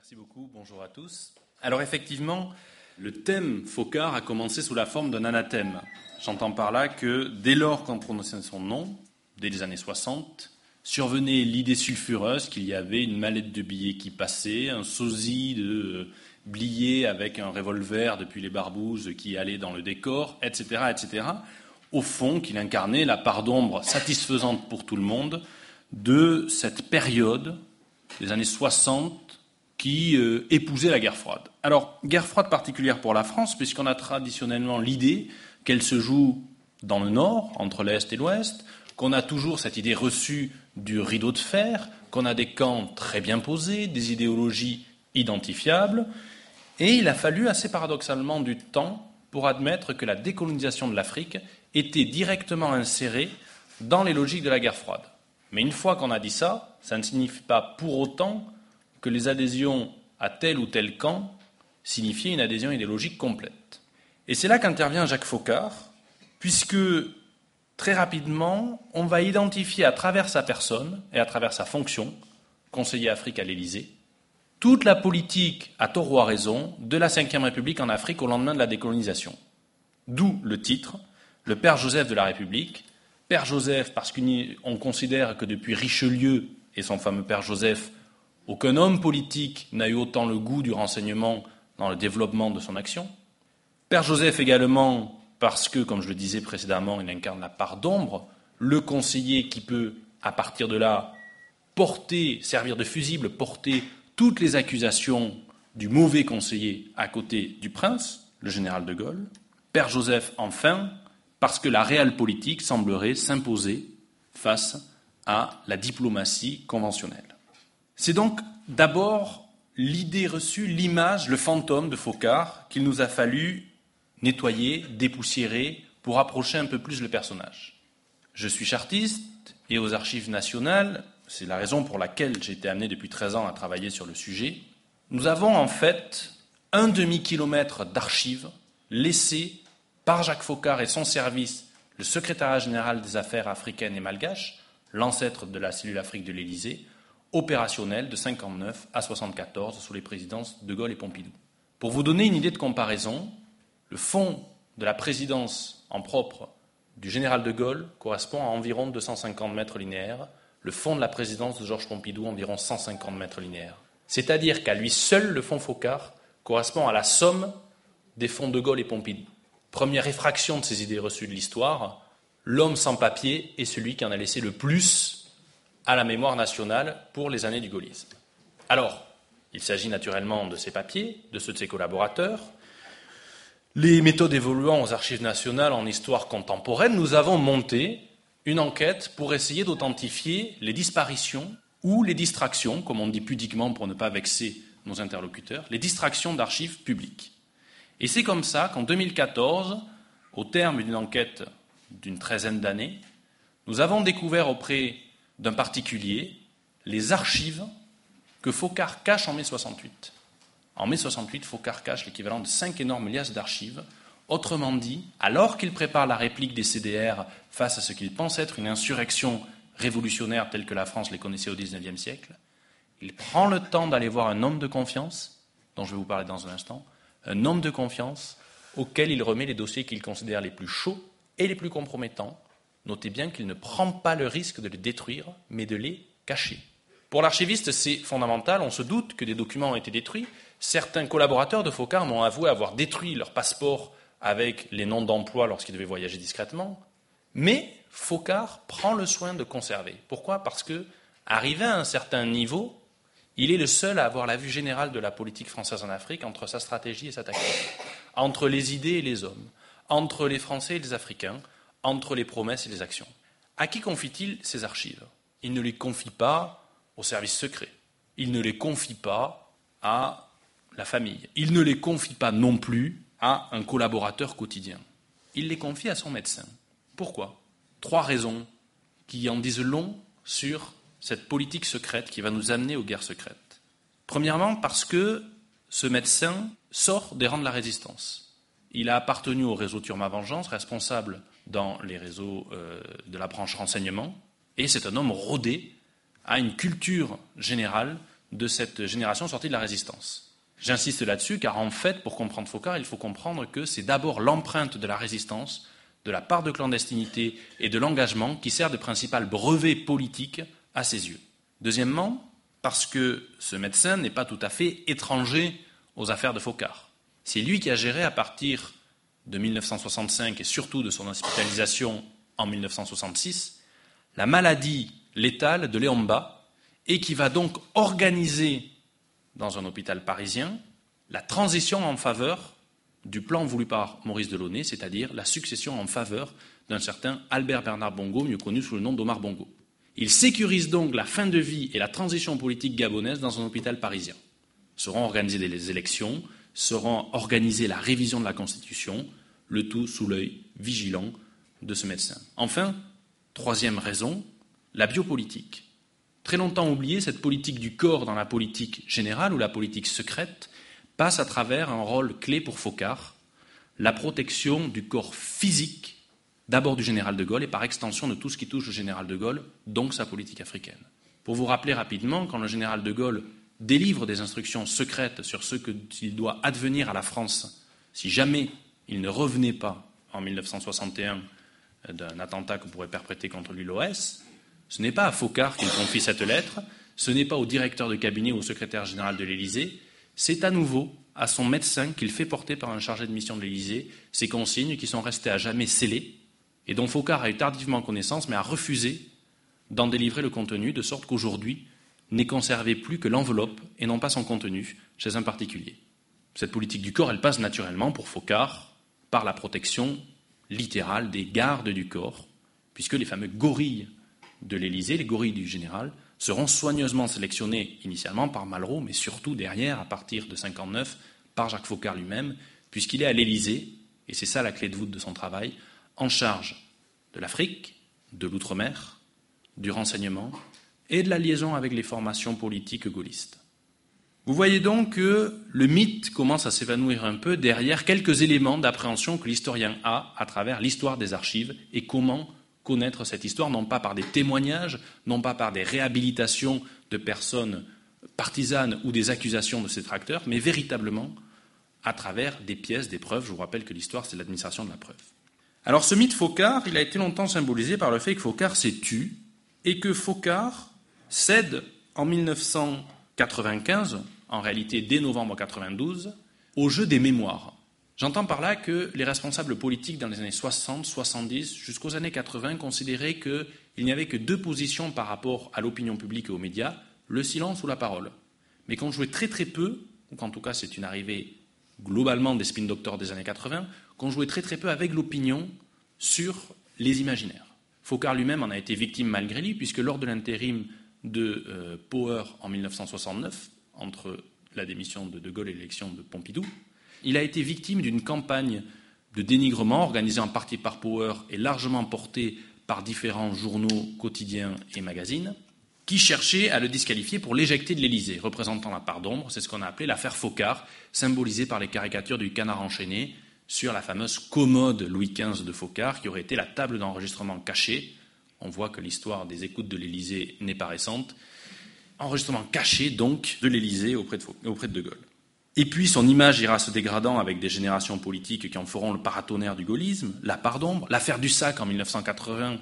Merci beaucoup, bonjour à tous. Alors effectivement, le thème Focard a commencé sous la forme d'un anathème. J'entends par là que dès lors qu'on prononçait son nom, dès les années 60, survenait l'idée sulfureuse qu'il y avait une mallette de billets qui passait, un sosie de billets avec un revolver depuis les barbouzes qui allait dans le décor, etc., etc. Au fond, qu'il incarnait la part d'ombre satisfaisante pour tout le monde de cette période des années 60 qui euh, épousait la guerre froide. Alors, guerre froide particulière pour la France, puisqu'on a traditionnellement l'idée qu'elle se joue dans le nord, entre l'Est et l'Ouest, qu'on a toujours cette idée reçue du rideau de fer, qu'on a des camps très bien posés, des idéologies identifiables, et il a fallu assez paradoxalement du temps pour admettre que la décolonisation de l'Afrique était directement insérée dans les logiques de la guerre froide. Mais une fois qu'on a dit ça, ça ne signifie pas pour autant que les adhésions à tel ou tel camp signifiaient une adhésion idéologique complète. Et c'est là qu'intervient Jacques Faucard, puisque très rapidement, on va identifier à travers sa personne et à travers sa fonction, conseiller Afrique à l'Élysée, toute la politique, à tort à raison, de la Ve République en Afrique au lendemain de la décolonisation. D'où le titre, le Père Joseph de la République. Père Joseph, parce qu'on considère que depuis Richelieu et son fameux Père Joseph, aucun homme politique n'a eu autant le goût du renseignement dans le développement de son action. Père Joseph également, parce que, comme je le disais précédemment, il incarne la part d'ombre, le conseiller qui peut, à partir de là, porter, servir de fusible, porter toutes les accusations du mauvais conseiller à côté du prince, le général de Gaulle. Père Joseph, enfin, parce que la réelle politique semblerait s'imposer face à la diplomatie conventionnelle. C'est donc d'abord l'idée reçue, l'image, le fantôme de Faucard qu'il nous a fallu nettoyer, dépoussiérer pour approcher un peu plus le personnage. Je suis chartiste et aux archives nationales, c'est la raison pour laquelle j'ai été amené depuis 13 ans à travailler sur le sujet, nous avons en fait un demi-kilomètre d'archives laissées par Jacques Faucard et son service, le secrétariat général des affaires africaines et malgaches, l'ancêtre de la cellule Afrique de l'Élysée, opérationnel de 59 à 74 sous les présidences de Gaulle et Pompidou. Pour vous donner une idée de comparaison, le fonds de la présidence en propre du général de Gaulle correspond à environ 250 mètres linéaires, le fonds de la présidence de Georges Pompidou environ 150 mètres linéaires. C'est-à-dire qu'à lui seul, le fonds Focard correspond à la somme des fonds de Gaulle et Pompidou. Première effraction de ces idées reçues de l'histoire, l'homme sans papier est celui qui en a laissé le plus à la mémoire nationale pour les années du gaullisme. Alors, il s'agit naturellement de ces papiers, de ceux de ses collaborateurs. Les méthodes évoluant aux archives nationales en histoire contemporaine, nous avons monté une enquête pour essayer d'authentifier les disparitions ou les distractions, comme on dit pudiquement pour ne pas vexer nos interlocuteurs, les distractions d'archives publiques. Et c'est comme ça qu'en 2014, au terme d'une enquête d'une treizaine d'années, nous avons découvert auprès d'un particulier les archives que Faucard cache en mai 68. En mai 68, Faucard cache l'équivalent de cinq énormes liasses d'archives. Autrement dit, alors qu'il prépare la réplique des CDR face à ce qu'il pense être une insurrection révolutionnaire telle que la France les connaissait au XIXe siècle, il prend le temps d'aller voir un homme de confiance, dont je vais vous parler dans un instant, un homme de confiance auquel il remet les dossiers qu'il considère les plus chauds et les plus compromettants, Notez bien qu'il ne prend pas le risque de les détruire, mais de les cacher. Pour l'archiviste, c'est fondamental. On se doute que des documents ont été détruits. Certains collaborateurs de Faucard m'ont avoué avoir détruit leur passeport avec les noms d'emploi lorsqu'ils devaient voyager discrètement. Mais Faucard prend le soin de conserver. Pourquoi? Parce que, arrivé à un certain niveau, il est le seul à avoir la vue générale de la politique française en Afrique entre sa stratégie et sa tactique, entre les idées et les hommes, entre les Français et les Africains, entre les promesses et les actions. À qui confie-t-il ces archives? Il ne les confie pas au service secret. Il ne les confie pas à la famille. Il ne les confie pas non plus à un collaborateur quotidien. Il les confie à son médecin. Pourquoi? Trois raisons qui en disent long sur cette politique secrète qui va nous amener aux guerres secrètes. Premièrement, parce que ce médecin sort des rangs de la résistance. Il a appartenu au réseau Turma Vengeance, responsable dans les réseaux euh, de la branche renseignement, et c'est un homme rodé à une culture générale de cette génération sortie de la résistance. J'insiste là-dessus car en fait, pour comprendre Focard, il faut comprendre que c'est d'abord l'empreinte de la résistance, de la part de clandestinité et de l'engagement qui sert de principal brevet politique à ses yeux. Deuxièmement, parce que ce médecin n'est pas tout à fait étranger aux affaires de Focard. C'est lui qui a géré à partir de 1965 et surtout de son hospitalisation en 1966 la maladie létale de Léomba et qui va donc organiser dans un hôpital parisien la transition en faveur du plan voulu par Maurice Delaunay, c'est-à-dire la succession en faveur d'un certain Albert Bernard Bongo, mieux connu sous le nom d'Omar Bongo. Il sécurise donc la fin de vie et la transition politique gabonaise dans un hôpital parisien. Seront organisées les élections, seront organisées la révision de la Constitution, le tout sous l'œil vigilant de ce médecin. Enfin, troisième raison, la biopolitique. Très longtemps oubliée, cette politique du corps dans la politique générale ou la politique secrète passe à travers un rôle clé pour Focard, la protection du corps physique, d'abord du général de Gaulle et par extension de tout ce qui touche le général de Gaulle, donc sa politique africaine. Pour vous rappeler rapidement, quand le général de Gaulle délivre des instructions secrètes sur ce qu'il doit advenir à la France si jamais il ne revenait pas en 1961 d'un attentat qu'on pourrait perpétrer contre lui l'OS, ce n'est pas à Focard qu'il confie cette lettre, ce n'est pas au directeur de cabinet ou au secrétaire général de l'Élysée, c'est à nouveau à son médecin qu'il fait porter par un chargé de mission de l'Élysée ces consignes qui sont restées à jamais scellées et dont Focard a eu tardivement connaissance mais a refusé d'en délivrer le contenu de sorte qu'aujourd'hui n'est conservé plus que l'enveloppe et non pas son contenu chez un particulier. Cette politique du corps, elle passe naturellement pour Focard par la protection littérale des gardes du corps, puisque les fameux gorilles de l'Élysée, les gorilles du général, seront soigneusement sélectionnés initialement par Malraux, mais surtout derrière, à partir de 59, par Jacques Faucard lui-même, puisqu'il est à l'Élysée, et c'est ça la clé de voûte de son travail, en charge de l'Afrique, de l'outre-mer, du renseignement et de la liaison avec les formations politiques gaullistes. Vous voyez donc que le mythe commence à s'évanouir un peu derrière quelques éléments d'appréhension que l'historien a à travers l'histoire des archives et comment connaître cette histoire, non pas par des témoignages, non pas par des réhabilitations de personnes partisanes ou des accusations de ces tracteurs, mais véritablement à travers des pièces, des preuves. Je vous rappelle que l'histoire, c'est l'administration de la preuve. Alors ce mythe Focard, il a été longtemps symbolisé par le fait que Focard s'est tu et que Focard cède en 1995, en réalité dès novembre 1992, au jeu des mémoires. J'entends par là que les responsables politiques dans les années 60, 70, jusqu'aux années 80 considéraient qu'il n'y avait que deux positions par rapport à l'opinion publique et aux médias, le silence ou la parole. Mais qu'on jouait très très peu, ou qu'en tout cas c'est une arrivée globalement des spin doctors des années 80, qu'on jouait très très peu avec l'opinion sur les imaginaires. Faucard lui-même en a été victime malgré lui, puisque lors de l'intérim de euh, Power en 1969, entre la démission de De Gaulle et l'élection de Pompidou, il a été victime d'une campagne de dénigrement organisée en partie par Power et largement portée par différents journaux quotidiens et magazines, qui cherchaient à le disqualifier pour l'éjecter de l'Élysée, représentant la part d'ombre, c'est ce qu'on a appelé l'affaire Focard, symbolisée par les caricatures du canard enchaîné sur la fameuse commode Louis XV de Focard, qui aurait été la table d'enregistrement cachée. On voit que l'histoire des écoutes de l'Élysée n'est pas récente. Enregistrement caché, donc, de l'Élysée auprès de, de Gaulle. Et puis son image ira se dégradant avec des générations politiques qui en feront le paratonnerre du gaullisme, la part d'ombre, l'affaire du sac en 1980,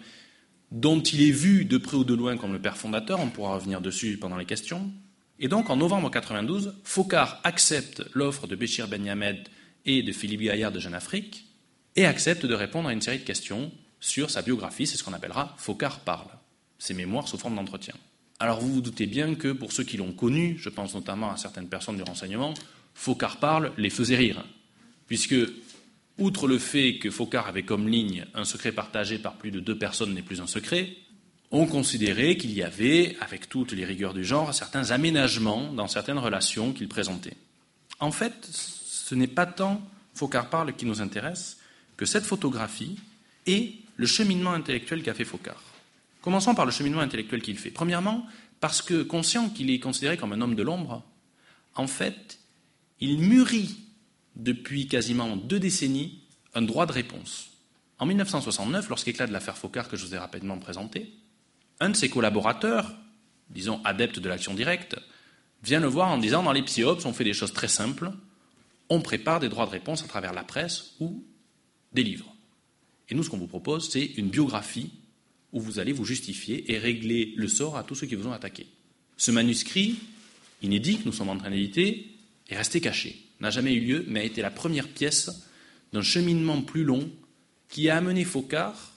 dont il est vu de près ou de loin comme le père fondateur, on pourra revenir dessus pendant les questions. Et donc en novembre 92, Focard accepte l'offre de Béchir Ben Yamed et de Philippe Gaillard de Jeune Afrique et accepte de répondre à une série de questions sur sa biographie, c'est ce qu'on appellera Focard parle, ses mémoires sous forme d'entretien. Alors vous vous doutez bien que pour ceux qui l'ont connu, je pense notamment à certaines personnes du renseignement, Focard parle les faisait rire, puisque, outre le fait que Focard avait comme ligne un secret partagé par plus de deux personnes n'est plus un secret, on considérait qu'il y avait, avec toutes les rigueurs du genre, certains aménagements dans certaines relations qu'il présentait. En fait, ce n'est pas tant Focard parle qui nous intéresse que cette photographie et le cheminement intellectuel qu'a fait Focard. Commençons par le cheminement intellectuel qu'il fait. Premièrement, parce que conscient qu'il est considéré comme un homme de l'ombre, en fait, il mûrit depuis quasiment deux décennies un droit de réponse. En 1969, lorsqu'éclate l'affaire Focard que je vous ai rapidement présentée, un de ses collaborateurs, disons adepte de l'action directe, vient le voir en disant dans les psyops, on fait des choses très simples, on prépare des droits de réponse à travers la presse ou des livres. Et nous, ce qu'on vous propose, c'est une biographie où vous allez vous justifier et régler le sort à tous ceux qui vous ont attaqué. Ce manuscrit, inédit, que nous sommes en train d'éditer, est resté caché, n'a jamais eu lieu, mais a été la première pièce d'un cheminement plus long qui a amené Focard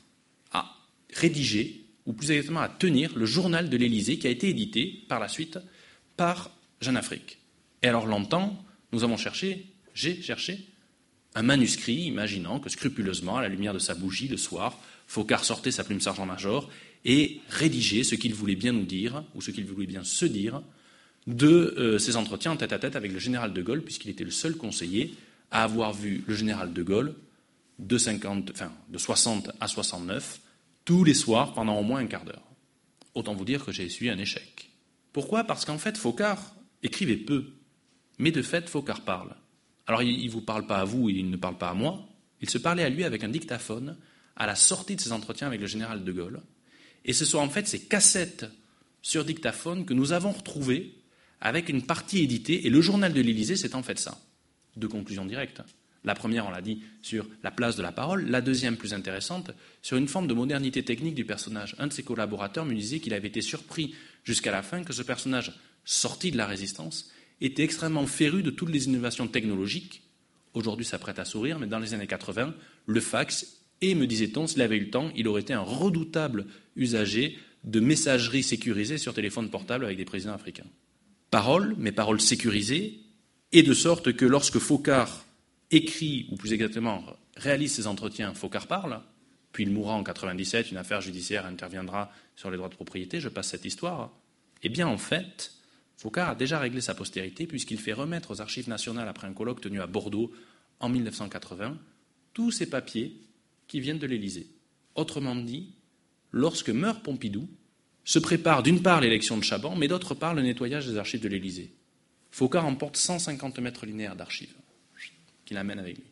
à rédiger, ou plus exactement à tenir, le journal de l'Élysée qui a été édité par la suite par Jeanne Afrique. Et alors longtemps, nous avons cherché, j'ai cherché, un manuscrit imaginant que scrupuleusement, à la lumière de sa bougie le soir, Focard sortait sa plume sergent-major et rédigeait ce qu'il voulait bien nous dire, ou ce qu'il voulait bien se dire, de euh, ses entretiens en tête à tête avec le général de Gaulle, puisqu'il était le seul conseiller à avoir vu le général de Gaulle de, 50, de 60 à 69 tous les soirs pendant au moins un quart d'heure. Autant vous dire que j'ai essuyé un échec. Pourquoi? Parce qu'en fait, Focard écrivait peu, mais de fait, Focard parle. Alors, il ne vous parle pas à vous, il ne parle pas à moi, il se parlait à lui avec un dictaphone à la sortie de ses entretiens avec le général de Gaulle. Et ce sont en fait ces cassettes sur dictaphone que nous avons retrouvées avec une partie éditée, et le journal de l'Élysée, c'est en fait ça. Deux conclusions directes. La première, on l'a dit, sur la place de la parole. La deuxième, plus intéressante, sur une forme de modernité technique du personnage. Un de ses collaborateurs me disait qu'il avait été surpris jusqu'à la fin que ce personnage, sorti de la résistance, était extrêmement féru de toutes les innovations technologiques. Aujourd'hui, ça prête à sourire, mais dans les années 80, le fax, et me disait-on, s'il avait eu le temps, il aurait été un redoutable usager de messagerie sécurisée sur téléphone portable avec des présidents africains. Paroles, mais paroles sécurisées, et de sorte que lorsque Focard écrit, ou plus exactement réalise ses entretiens, Focard parle, puis il mourra en 97, une affaire judiciaire interviendra sur les droits de propriété, je passe cette histoire, eh bien en fait, Focard a déjà réglé sa postérité puisqu'il fait remettre aux archives nationales, après un colloque tenu à Bordeaux en 1980, tous ces papiers qui viennent de l'Élysée. Autrement dit, lorsque meurt Pompidou, se prépare d'une part l'élection de Chaban, mais d'autre part le nettoyage des archives de l'Élysée. Focard emporte 150 mètres linéaires d'archives qu'il amène avec lui,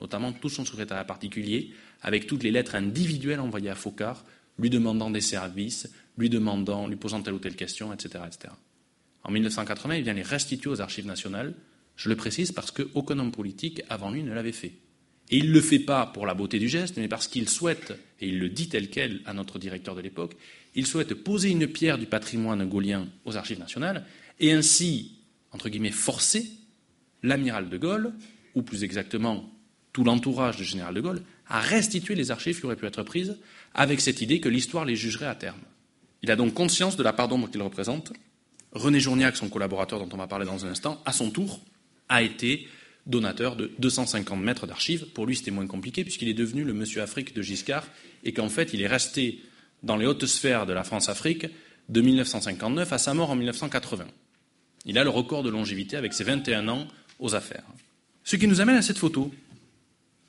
notamment tout son secrétariat particulier, avec toutes les lettres individuelles envoyées à Focard, lui demandant des services, lui demandant, lui posant telle ou telle question, etc. etc. En 1980, il vient les restituer aux archives nationales. Je le précise parce qu'aucun homme politique avant lui ne l'avait fait. Et il ne le fait pas pour la beauté du geste, mais parce qu'il souhaite, et il le dit tel quel à notre directeur de l'époque, il souhaite poser une pierre du patrimoine gaulien aux archives nationales et ainsi, entre guillemets, forcer l'amiral de Gaulle, ou plus exactement tout l'entourage du général de Gaulle, à restituer les archives qui auraient pu être prises avec cette idée que l'histoire les jugerait à terme. Il a donc conscience de la part d'ombre qu'il représente René Journiac, son collaborateur dont on va parler dans un instant, à son tour, a été donateur de 250 mètres d'archives. Pour lui, c'était moins compliqué puisqu'il est devenu le monsieur Afrique de Giscard et qu'en fait, il est resté dans les hautes sphères de la France-Afrique de 1959 à sa mort en 1980. Il a le record de longévité avec ses 21 ans aux affaires. Ce qui nous amène à cette photo.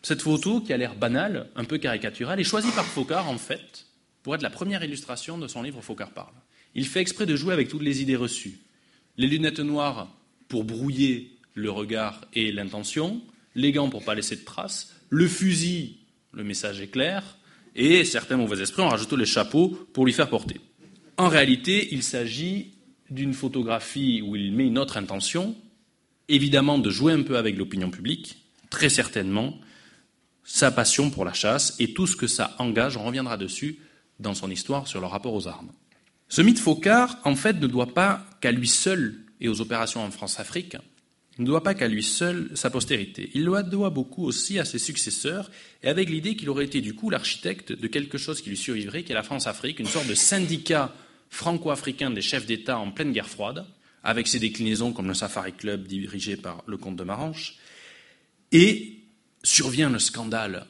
Cette photo qui a l'air banale, un peu caricaturale, est choisie par Focard en fait pour être la première illustration de son livre Focard parle. Il fait exprès de jouer avec toutes les idées reçues. Les lunettes noires pour brouiller le regard et l'intention, les gants pour ne pas laisser de traces, le fusil, le message est clair, et certains mauvais esprits ont rajouté les chapeaux pour lui faire porter. En réalité, il s'agit d'une photographie où il met une autre intention, évidemment de jouer un peu avec l'opinion publique, très certainement, sa passion pour la chasse et tout ce que ça engage, on reviendra dessus dans son histoire sur le rapport aux armes. Ce mythe Focard, en fait, ne doit pas qu'à lui seul et aux opérations en France-Afrique, ne doit pas qu'à lui seul sa postérité. Il le doit beaucoup aussi à ses successeurs, et avec l'idée qu'il aurait été du coup l'architecte de quelque chose qui lui survivrait, qui est la France-Afrique, une sorte de syndicat franco-africain des chefs d'État en pleine guerre froide, avec ses déclinaisons comme le Safari Club dirigé par le comte de Maranche. Et survient le scandale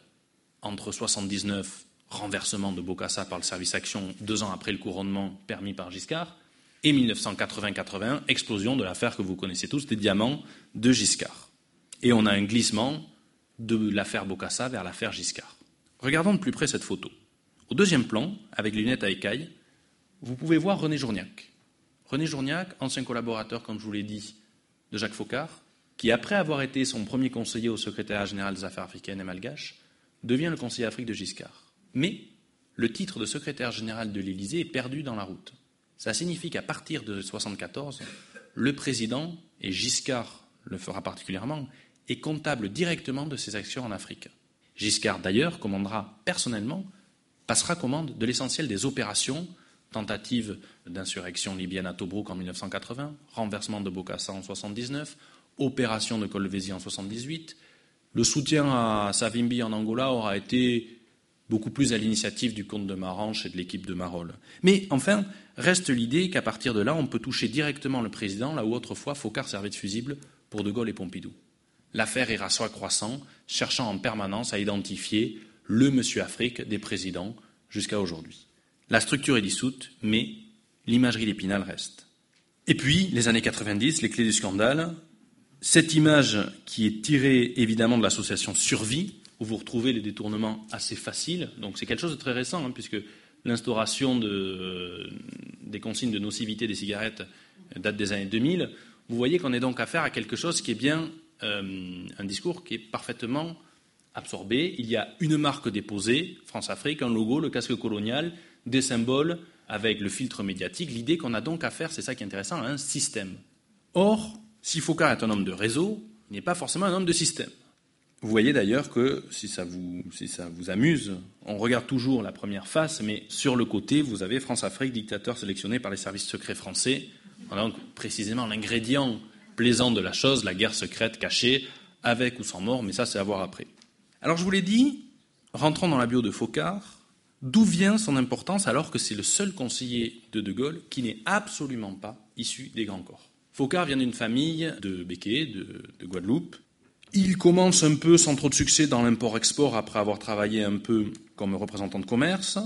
entre 79 renversement de Bokassa par le service action deux ans après le couronnement permis par Giscard, et 1980-81, explosion de l'affaire que vous connaissez tous, des diamants de Giscard. Et on a un glissement de l'affaire Bokassa vers l'affaire Giscard. Regardons de plus près cette photo. Au deuxième plan, avec les lunettes à écailles, vous pouvez voir René Journiac. René Journiac, ancien collaborateur, comme je vous l'ai dit, de Jacques Faucard, qui, après avoir été son premier conseiller au secrétaire général des affaires africaines et malgaches, devient le conseiller Afrique de Giscard. Mais le titre de secrétaire général de l'Élysée est perdu dans la route. Ça signifie qu'à partir de 1974, le président, et Giscard le fera particulièrement, est comptable directement de ses actions en Afrique. Giscard, d'ailleurs, commandera personnellement, passera commande de l'essentiel des opérations, tentative d'insurrection libyenne à Tobruk en 1980, renversement de Bokassa en 1979, opération de Colvésie en 1978. Le soutien à Savimbi en Angola aura été beaucoup plus à l'initiative du comte de Maranche et de l'équipe de Marolles. Mais enfin, reste l'idée qu'à partir de là, on peut toucher directement le président, là où autrefois Focard servait de fusible pour De Gaulle et Pompidou. L'affaire ira soit croissant, cherchant en permanence à identifier le monsieur Afrique des présidents jusqu'à aujourd'hui. La structure est dissoute, mais l'imagerie d'Épinal reste. Et puis, les années 90, les clés du scandale. Cette image qui est tirée évidemment de l'association Survie, où vous retrouvez les détournements assez faciles. Donc c'est quelque chose de très récent, hein, puisque l'instauration de, des consignes de nocivité des cigarettes date des années 2000. Vous voyez qu'on est donc affaire à quelque chose qui est bien euh, un discours qui est parfaitement absorbé. Il y a une marque déposée, France-Afrique, un logo, le casque colonial, des symboles avec le filtre médiatique. L'idée qu'on a donc affaire, c'est ça qui est intéressant, à un système. Or, si Foucault est un homme de réseau, il n'est pas forcément un homme de système. Vous voyez d'ailleurs que, si ça, vous, amuse, on regarde toujours la première face, mais sur le côté, vous avez France-Afrique, dictateur sélectionné par les services secrets français. donc précisément l'ingrédient plaisant de la chose, la guerre secrète cachée, avec ou sans mort, mais ça c'est à voir après. Alors je vous l'ai dit, rentrons dans la bio de Focard, d'où vient son importance alors que c'est le seul conseiller de De Gaulle qui n'est absolument pas issu des grands corps? Focard vient d'une famille de Béquet, de Guadeloupe, il commence un peu sans trop de succès dans l'import-export après avoir travaillé un peu comme représentant de commerce.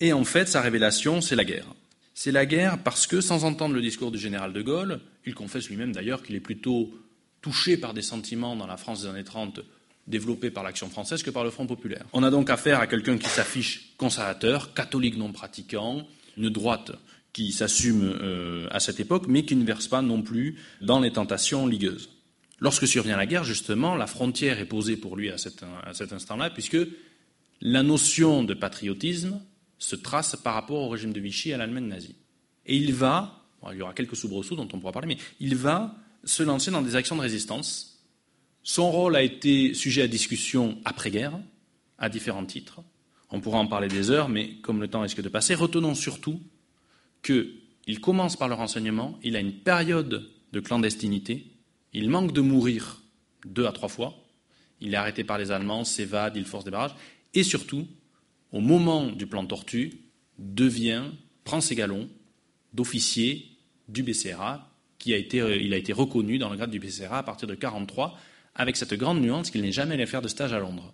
Et en fait, sa révélation, c'est la guerre. C'est la guerre parce que, sans entendre le discours du général de Gaulle, il confesse lui-même d'ailleurs qu'il est plutôt touché par des sentiments dans la France des années 30 développés par l'action française que par le Front populaire. On a donc affaire à quelqu'un qui s'affiche conservateur, catholique non pratiquant, une droite qui s'assume euh, à cette époque, mais qui ne verse pas non plus dans les tentations ligueuses. Lorsque survient la guerre, justement, la frontière est posée pour lui à cet, instant-là, puisque la notion de patriotisme se trace par rapport au régime de Vichy et à l'Allemagne nazie. Et il va, il y aura quelques soubresauts dont on pourra parler, mais il va se lancer dans des actions de résistance. Son rôle a été sujet à discussion après-guerre, à différents titres. On pourra en parler des heures, mais comme le temps risque de passer, retenons surtout qu'il commence par le renseignement, il a une période de clandestinité, il manque de mourir deux à trois fois. Il est arrêté par les Allemands, s'évade, il force des barrages. Et surtout, au moment du plan Tortue, devient, prend ses galons d'officier du BCRA, qui a été, euh, a été reconnu dans le grade du BCRA à partir de 1943, avec cette grande nuance qu'il n'est jamais allé faire de stage à Londres.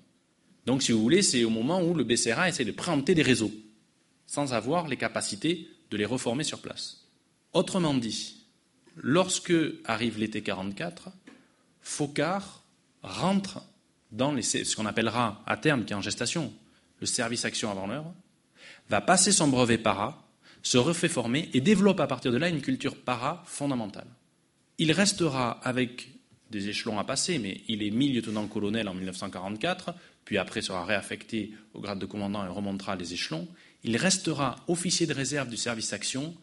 Donc, si vous voulez, c'est au moment où le BCRA essaie de préempter des réseaux, sans avoir les capacités de les reformer sur place. Autrement dit, Lorsque arrive l'été 44, Focard rentre dans ce qu'on appellera à terme, qui est en gestation, le service action avant l'heure, va passer son brevet para, se refait former et développe à partir de là une culture para fondamentale. Il restera avec des échelons à passer, mais il est mi-lieutenant-colonel en 1944, puis après sera réaffecté au grade de commandant et remontera les échelons. Il restera officier de réserve du service action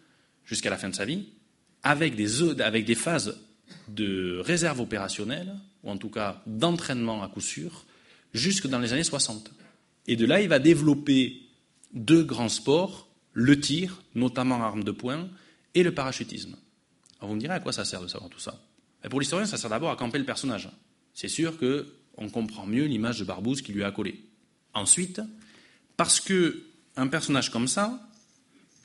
jusqu'à la fin de sa vie, avec des, avec des phases de réserve opérationnelle, ou en tout cas d'entraînement à coup sûr, jusque dans les années 60. Et de là, il va développer deux grands sports, le tir, notamment arme de poing, et le parachutisme. Alors vous me direz à quoi ça sert de savoir tout ça? Et Pour l'historien, ça sert d'abord à camper le personnage. C'est sûr qu'on comprend mieux l'image de Barbouze qui lui a collé. Ensuite, parce qu'un personnage comme ça,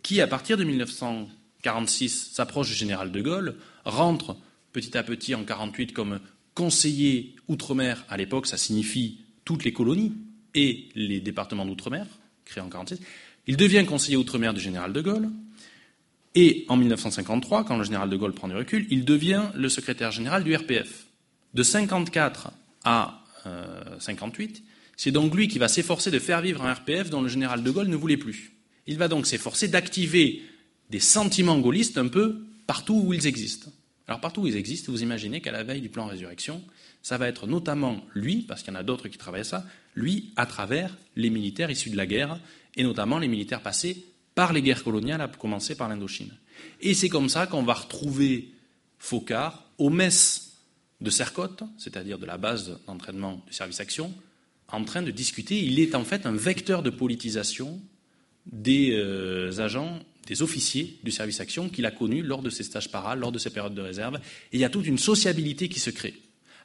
qui à partir de 1900 46 s'approche du général de Gaulle, rentre petit à petit en 48 comme conseiller outre-mer. À l'époque, ça signifie toutes les colonies et les départements d'outre-mer, créés en 46. Il devient conseiller outre-mer du général de Gaulle. Et en 1953, quand le général de Gaulle prend du recul, il devient le secrétaire général du RPF. De 54 à 58, euh, c'est donc lui qui va s'efforcer de faire vivre un RPF dont le général de Gaulle ne voulait plus. Il va donc s'efforcer d'activer des sentiments gaullistes un peu partout où ils existent. Alors partout où ils existent, vous imaginez qu'à la veille du plan résurrection, ça va être notamment lui, parce qu'il y en a d'autres qui travaillent ça, lui à travers les militaires issus de la guerre, et notamment les militaires passés par les guerres coloniales, à commencer par l'Indochine. Et c'est comme ça qu'on va retrouver Focard au mess de Sercotte, c'est-à-dire de la base d'entraînement du service action, en train de discuter. Il est en fait un vecteur de politisation des euh, agents, des officiers du service action qu'il a connus lors de ses stages para, lors de ses périodes de réserve. Et il y a toute une sociabilité qui se crée.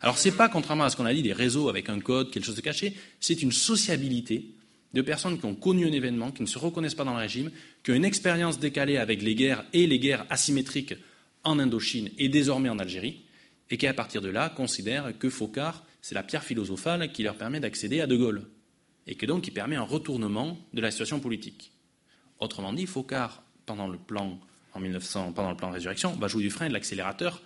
Alors ce n'est pas, contrairement à ce qu'on a dit, des réseaux avec un code, quelque chose de caché, c'est une sociabilité de personnes qui ont connu un événement, qui ne se reconnaissent pas dans le régime, qui ont une expérience décalée avec les guerres et les guerres asymétriques en Indochine et désormais en Algérie, et qui, à partir de là, considèrent que Focard, c'est la pierre philosophale qui leur permet d'accéder à De Gaulle, et que donc qui permet un retournement de la situation politique. Autrement dit, Focard, pendant le plan en 1900, pendant le plan Résurrection, va jouer du frein et de l'accélérateur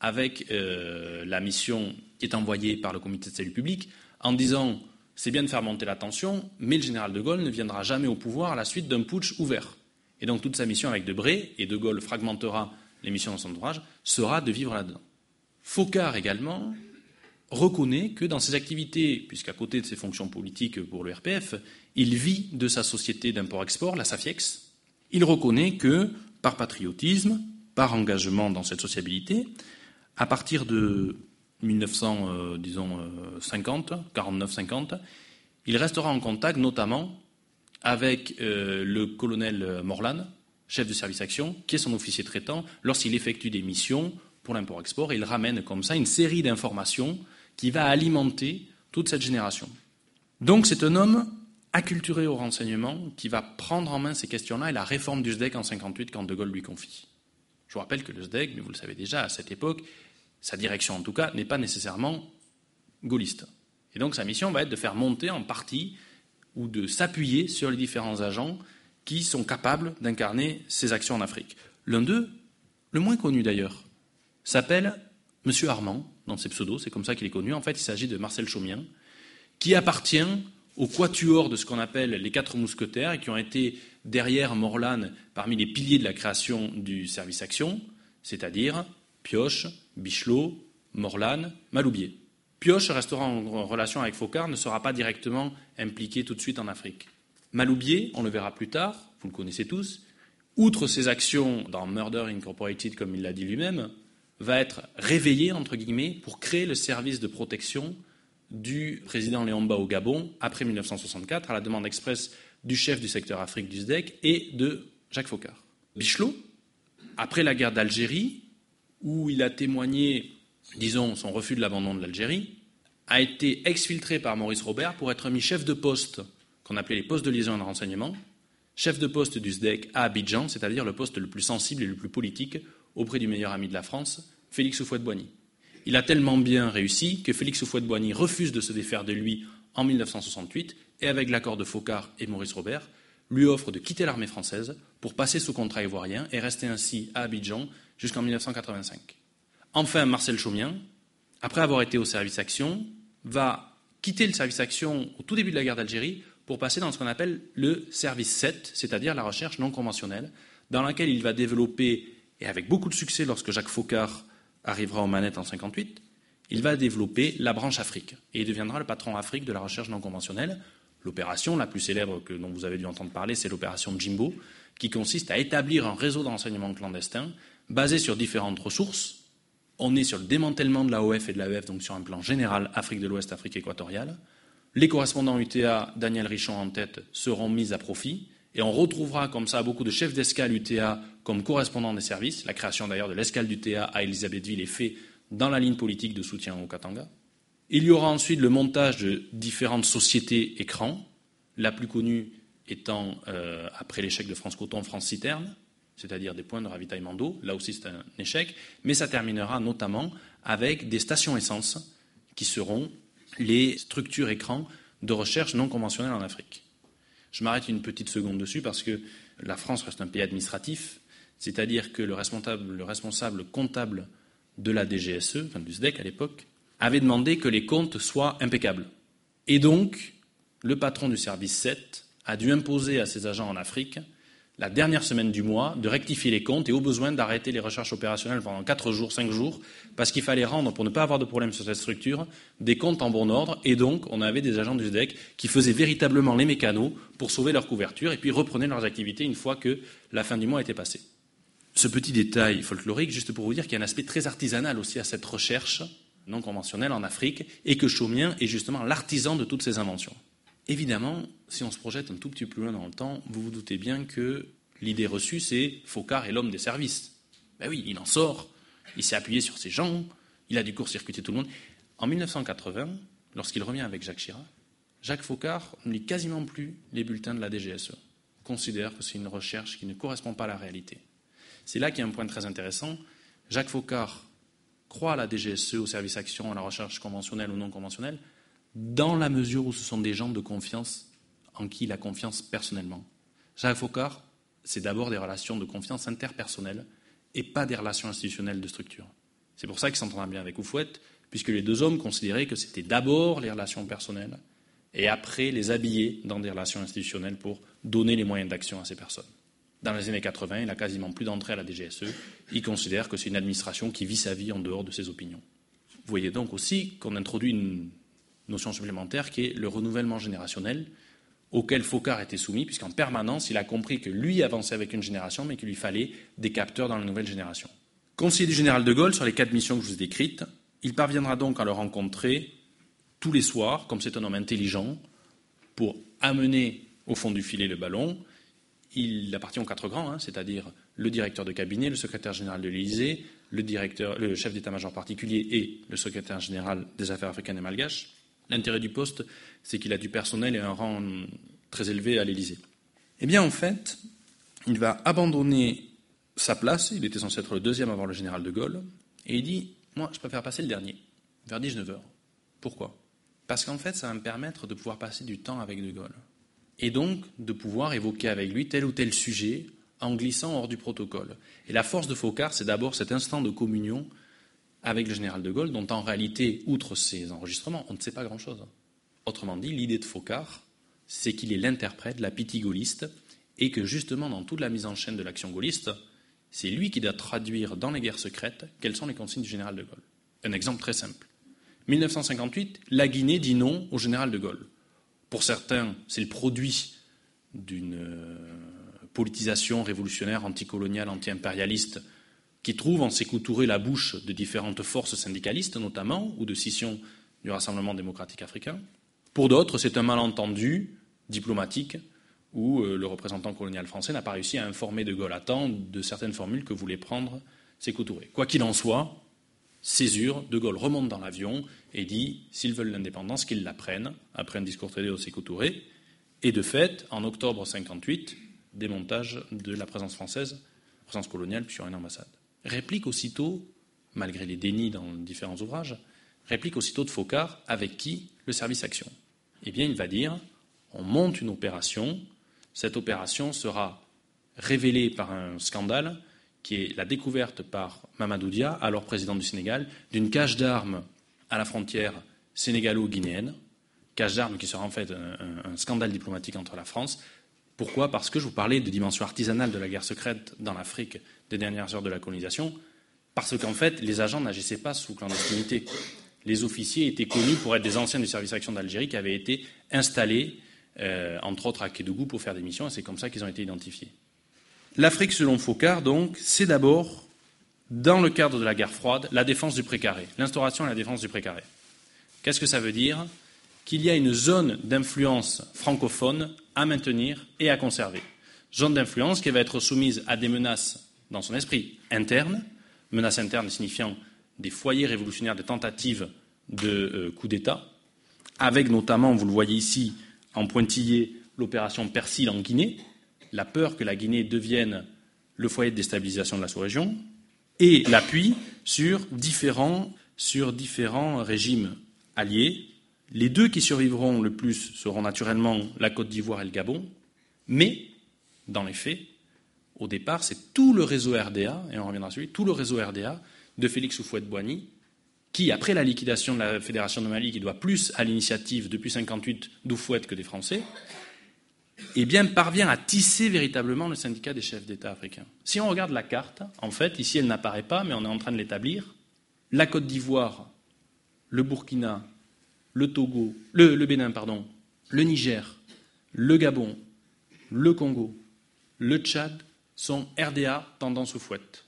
avec euh, la mission qui est envoyée par le comité de salut public en disant c'est bien de faire monter la tension, mais le général de Gaulle ne viendra jamais au pouvoir à la suite d'un putsch ouvert. Et donc toute sa mission avec Debré, et de Gaulle fragmentera les missions dans son ouvrage, sera de vivre là-dedans. Faucard également reconnaît que dans ses activités, puisqu'à côté de ses fonctions politiques pour le RPF, il vit de sa société d'import-export, la SAFIEX, il reconnaît que, par patriotisme, par engagement dans cette sociabilité, à partir de 1950, 49-50, il restera en contact notamment avec euh, le colonel Morlan, chef de service action, qui est son officier traitant, lorsqu'il effectue des missions pour l'import-export. Il ramène comme ça une série d'informations qui va alimenter toute cette génération. Donc c'est un homme acculturé au renseignement qui va prendre en main ces questions-là et la réforme du SDEC en 58 quand De Gaulle lui confie. Je vous rappelle que le SDEC, mais vous le savez déjà, à cette époque, sa direction en tout cas, n'est pas nécessairement gaulliste. Et donc sa mission va être de faire monter en partie ou de s'appuyer sur les différents agents qui sont capables d'incarner ces actions en Afrique. L'un d'eux, le moins connu d'ailleurs, s'appelle M. Armand, dans ses pseudos, c'est comme ça qu'il est connu. En fait, il s'agit de Marcel Chaumien, qui appartient au quatuor de ce qu'on appelle les quatre mousquetaires et qui ont été derrière Morlan parmi les piliers de la création du service action, c'est-à-dire Pioche, Bichelot, Morlan, Maloubier. Pioche restera en relation avec Focard, ne sera pas directement impliqué tout de suite en Afrique. Maloubier, on le verra plus tard, vous le connaissez tous, outre ses actions dans Murder Incorporated, comme il l'a dit lui-même, va être réveillé, entre guillemets, pour créer le service de protection du président Léomba au Gabon après 1964, à la demande expresse du chef du secteur Afrique du SDEC et de Jacques Faucard. Bichelot, après la guerre d'Algérie, où il a témoigné, disons, son refus de l'abandon de l'Algérie, a été exfiltré par Maurice Robert pour être mis chef de poste, qu'on appelait les postes de liaison et de renseignement, chef de poste du SDEC à Abidjan, c'est-à-dire le poste le plus sensible et le plus politique auprès du meilleur ami de la France, Félix Houphouët-Boigny. Il a tellement bien réussi que Félix Houphouët-Boigny refuse de se défaire de lui en 1968 et, avec l'accord de Faucard et Maurice Robert, lui offre de quitter l'armée française pour passer sous contrat ivoirien et rester ainsi à Abidjan jusqu'en 1985. Enfin, Marcel Chaumien, après avoir été au service action, va quitter le service action au tout début de la guerre d'Algérie pour passer dans ce qu'on appelle le service 7, c'est-à-dire la recherche non conventionnelle, dans laquelle il va développer, et avec beaucoup de succès lorsque Jacques Faucard arrivera aux manettes en 1958, il va développer la branche Afrique et il deviendra le patron Afrique de la recherche non conventionnelle. L'opération la plus célèbre dont vous avez dû entendre parler, c'est l'opération Jimbo, qui consiste à établir un réseau d'enseignement clandestin basé sur différentes ressources. On est sur le démantèlement de l'AOF et de l'AEF, donc sur un plan général Afrique de l'Ouest, Afrique équatoriale. Les correspondants UTA, Daniel Richon en tête, seront mis à profit. Et on retrouvera comme ça beaucoup de chefs d'escale UTA comme correspondants des services. La création d'ailleurs de l'escale d'UTA à Elisabethville est faite dans la ligne politique de soutien au Katanga. Il y aura ensuite le montage de différentes sociétés écrans, la plus connue étant, euh, après l'échec de France Coton, France Citerne, c'est-à-dire des points de ravitaillement d'eau. Là aussi, c'est un échec. Mais ça terminera notamment avec des stations essence qui seront les structures écrans de recherche non conventionnelles en Afrique. Je m'arrête une petite seconde dessus parce que la France reste un pays administratif, c'est-à-dire que le responsable, le responsable, comptable de la DGSE, enfin du SDEC à l'époque, avait demandé que les comptes soient impeccables. Et donc, le patron du service 7 a dû imposer à ses agents en Afrique la dernière semaine du mois, de rectifier les comptes et au besoin d'arrêter les recherches opérationnelles pendant 4 jours, 5 jours, parce qu'il fallait rendre, pour ne pas avoir de problème sur cette structure, des comptes en bon ordre. Et donc, on avait des agents du SDEC qui faisaient véritablement les mécanos pour sauver leur couverture et puis reprenaient leurs activités une fois que la fin du mois était passée. Ce petit détail folklorique, juste pour vous dire qu'il y a un aspect très artisanal aussi à cette recherche non conventionnelle en Afrique, et que Chaumien est justement l'artisan de toutes ces inventions. Évidemment, si on se projette un tout petit peu plus loin dans le temps, vous vous doutez bien que l'idée reçue, c'est Focard est l'homme des services. Ben oui, il en sort, il s'est appuyé sur ses gens, il a du court-circuité tout le monde. En 1980, lorsqu'il revient avec Jacques Chirac, Jacques Faucard ne lit quasiment plus les bulletins de la DGSE, considère que c'est une recherche qui ne correspond pas à la réalité. C'est là qu'il y a un point très intéressant. Jacques Faucard croit à la DGSE, au service action, à la recherche conventionnelle ou non conventionnelle, dans la mesure où ce sont des gens de confiance en qui il a confiance personnellement. Jacques Faucard, c'est d'abord des relations de confiance interpersonnelles et pas des relations institutionnelles de structure. C'est pour ça qu'il s'entendra bien avec Oufouette, puisque les deux hommes considéraient que c'était d'abord les relations personnelles et après les habiller dans des relations institutionnelles pour donner les moyens d'action à ces personnes. Dans les années 80, il n'a quasiment plus d'entrée à la DGSE. Il considère que c'est une administration qui vit sa vie en dehors de ses opinions. Vous voyez donc aussi qu'on introduit une notion supplémentaire qui est le renouvellement générationnel, auquel Focard était soumis, puisqu'en permanence, il a compris que lui avançait avec une génération, mais qu'il lui fallait des capteurs dans la nouvelle génération. Conseiller du général de Gaulle sur les quatre missions que je vous ai décrites, il parviendra donc à le rencontrer tous les soirs, comme c'est un homme intelligent, pour amener au fond du filet le ballon. Il appartient aux quatre grands, hein, c'est-à-dire le directeur de cabinet, le secrétaire général de l'Élysée, le, chef d'état-major particulier et le secrétaire général des affaires africaines et malgaches. L'intérêt du poste, c'est qu'il a du personnel et un rang très élevé à l'Élysée. Eh bien, en fait, il va abandonner sa place, il était censé être le deuxième avant le général de Gaulle, et il dit Moi, je préfère passer le dernier, vers 19h. Pourquoi? Parce qu'en fait, ça va me permettre de pouvoir passer du temps avec de Gaulle. Et donc, de pouvoir évoquer avec lui tel ou tel sujet en glissant hors du protocole. Et la force de Faucard, c'est d'abord cet instant de communion avec le général de Gaulle, dont en réalité, outre ses enregistrements, on ne sait pas grand-chose. Autrement dit, l'idée de Faucard, c'est qu'il est l'interprète, la pitié gaulliste, et que justement, dans toute la mise en chaîne de l'action gaulliste, c'est lui qui doit traduire dans les guerres secrètes quelles sont les consignes du général de Gaulle. Un exemple très simple. 1958, la Guinée dit non au général de Gaulle. Pour certains, c'est le produit d'une euh, politisation révolutionnaire, anticoloniale, anti-impérialiste qui trouve en Sékou Touré la bouche de différentes forces syndicalistes, notamment, ou de scission du Rassemblement démocratique africain. Pour d'autres, c'est un malentendu diplomatique où euh, le représentant colonial français n'a pas réussi à informer de Gaulle à temps de certaines formules que voulait prendre Sékou Touré. Quoi qu'il en soit, césure, de Gaulle remonte dans l'avion et dit s'ils veulent l'indépendance, qu'ils la prennent, après un discours traité au Sékou Touré. Et de fait, en octobre 58, démontage de la présence française, présence coloniale, sur une ambassade réplique aussitôt, malgré les dénis dans différents ouvrages, réplique aussitôt de Faucard avec qui le service action. Eh bien, il va dire on monte une opération, cette opération sera révélée par un scandale qui est la découverte par Mamadou Dia, alors président du Sénégal, d'une cache d'armes à la frontière sénégalo-guinéenne, cache d'armes qui sera en fait un, scandale diplomatique entre la France. Pourquoi? Parce que je vous parlais de dimension artisanale de la guerre secrète dans l'Afrique des dernières heures de la colonisation, parce qu'en fait, les agents n'agissaient pas sous clandestinité. Les officiers étaient connus pour être des anciens du service action d'Algérie qui avaient été installés, euh, entre autres à Kédougou, pour faire des missions, et c'est comme ça qu'ils ont été identifiés. L'Afrique, selon Faucard, donc, c'est d'abord, dans le cadre de la guerre froide, la défense du précaré, l'instauration et la défense du précaré. Qu'est-ce que ça veut dire? Qu'il y a une zone d'influence francophone à maintenir et à conserver. Zone d'influence qui va être soumise à des menaces dans son esprit interne, menace interne signifiant des foyers révolutionnaires, des tentatives de euh, coup d'État, avec notamment, vous le voyez ici, en pointillé, l'opération Persil en Guinée, la peur que la Guinée devienne le foyer de déstabilisation de la sous-région, et l'appui sur différents, régimes alliés. Les deux qui survivront le plus seront naturellement la Côte d'Ivoire et le Gabon, mais, dans les faits, au départ, c'est tout le réseau RDA, et on reviendra sur tout le réseau RDA de Félix Houphouët-Boigny, qui, après la liquidation de la Fédération de Mali, qui doit plus à l'initiative depuis 58 d'Oufouët que des Français, eh bien, parvient à tisser véritablement le syndicat des chefs d'État africains. Si on regarde la carte, en fait, ici elle n'apparaît pas, mais on est en train de l'établir, la Côte d'Ivoire, le Burkina, le Togo, le, Bénin, pardon, le Niger, le Gabon, le Congo, le Tchad sont RDA tendance fouette.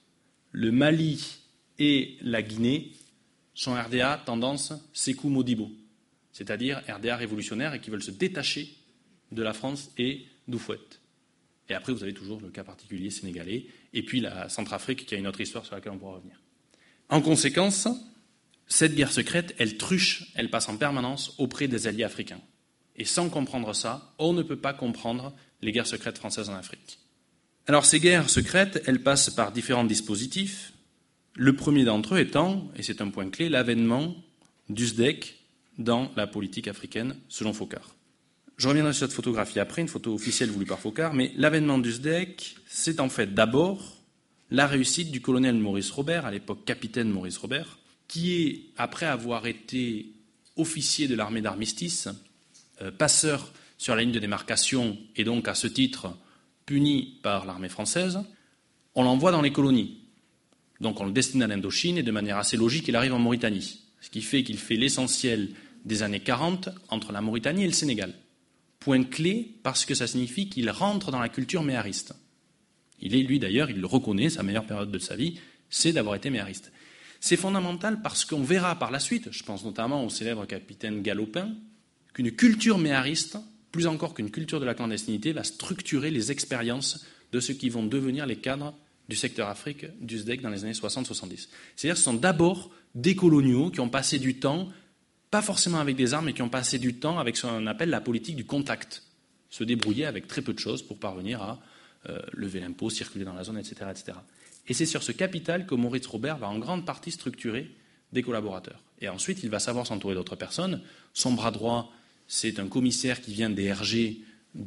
Le Mali et la Guinée sont RDA tendance Sekou Modibo, c'est-à-dire RDA révolutionnaire et qui veulent se détacher de la France et d'Oufouette. Et après, vous avez toujours le cas particulier sénégalais, et puis la Centrafrique qui a une autre histoire sur laquelle on pourra revenir. En conséquence, cette guerre secrète, elle truche, elle passe en permanence auprès des alliés africains. Et sans comprendre ça, on ne peut pas comprendre les guerres secrètes françaises en Afrique. Alors ces guerres secrètes, elles passent par différents dispositifs. Le premier d'entre eux étant, et c'est un point clé, l'avènement du SDEC dans la politique africaine, selon Focard. Je reviendrai sur cette photographie après, une photo officielle voulue par Focard, mais l'avènement du SDEC, c'est en fait d'abord la réussite du colonel Maurice Robert, à l'époque capitaine Maurice Robert, qui est, après avoir été officier de l'armée d'armistice, euh, passeur sur la ligne de démarcation et donc à ce titre puni par l'armée française, on l'envoie dans les colonies. Donc on le destine à l'Indochine et de manière assez logique, il arrive en Mauritanie. Ce qui fait qu'il fait l'essentiel des années 40 entre la Mauritanie et le Sénégal. Point clé parce que ça signifie qu'il rentre dans la culture méhariste. Il est, lui d'ailleurs, il le reconnaît, sa meilleure période de sa vie, c'est d'avoir été méhariste. C'est fondamental parce qu'on verra par la suite, je pense notamment au célèbre capitaine Galopin, qu'une culture méhariste, plus encore qu'une culture de la clandestinité, va structurer les expériences de ceux qui vont devenir les cadres du secteur Afrique du SDEC dans les années 60-70. C'est-à-dire que ce sont d'abord des coloniaux qui ont passé du temps, pas forcément avec des armes, mais qui ont passé du temps avec ce qu'on appelle la politique du contact, se débrouiller avec très peu de choses pour parvenir à euh, lever l'impôt, circuler dans la zone, etc. etc. Et c'est sur ce capital que Maurice Robert va en grande partie structurer des collaborateurs. Et ensuite, il va savoir s'entourer d'autres personnes. Son bras droit, c'est un commissaire qui vient des RG,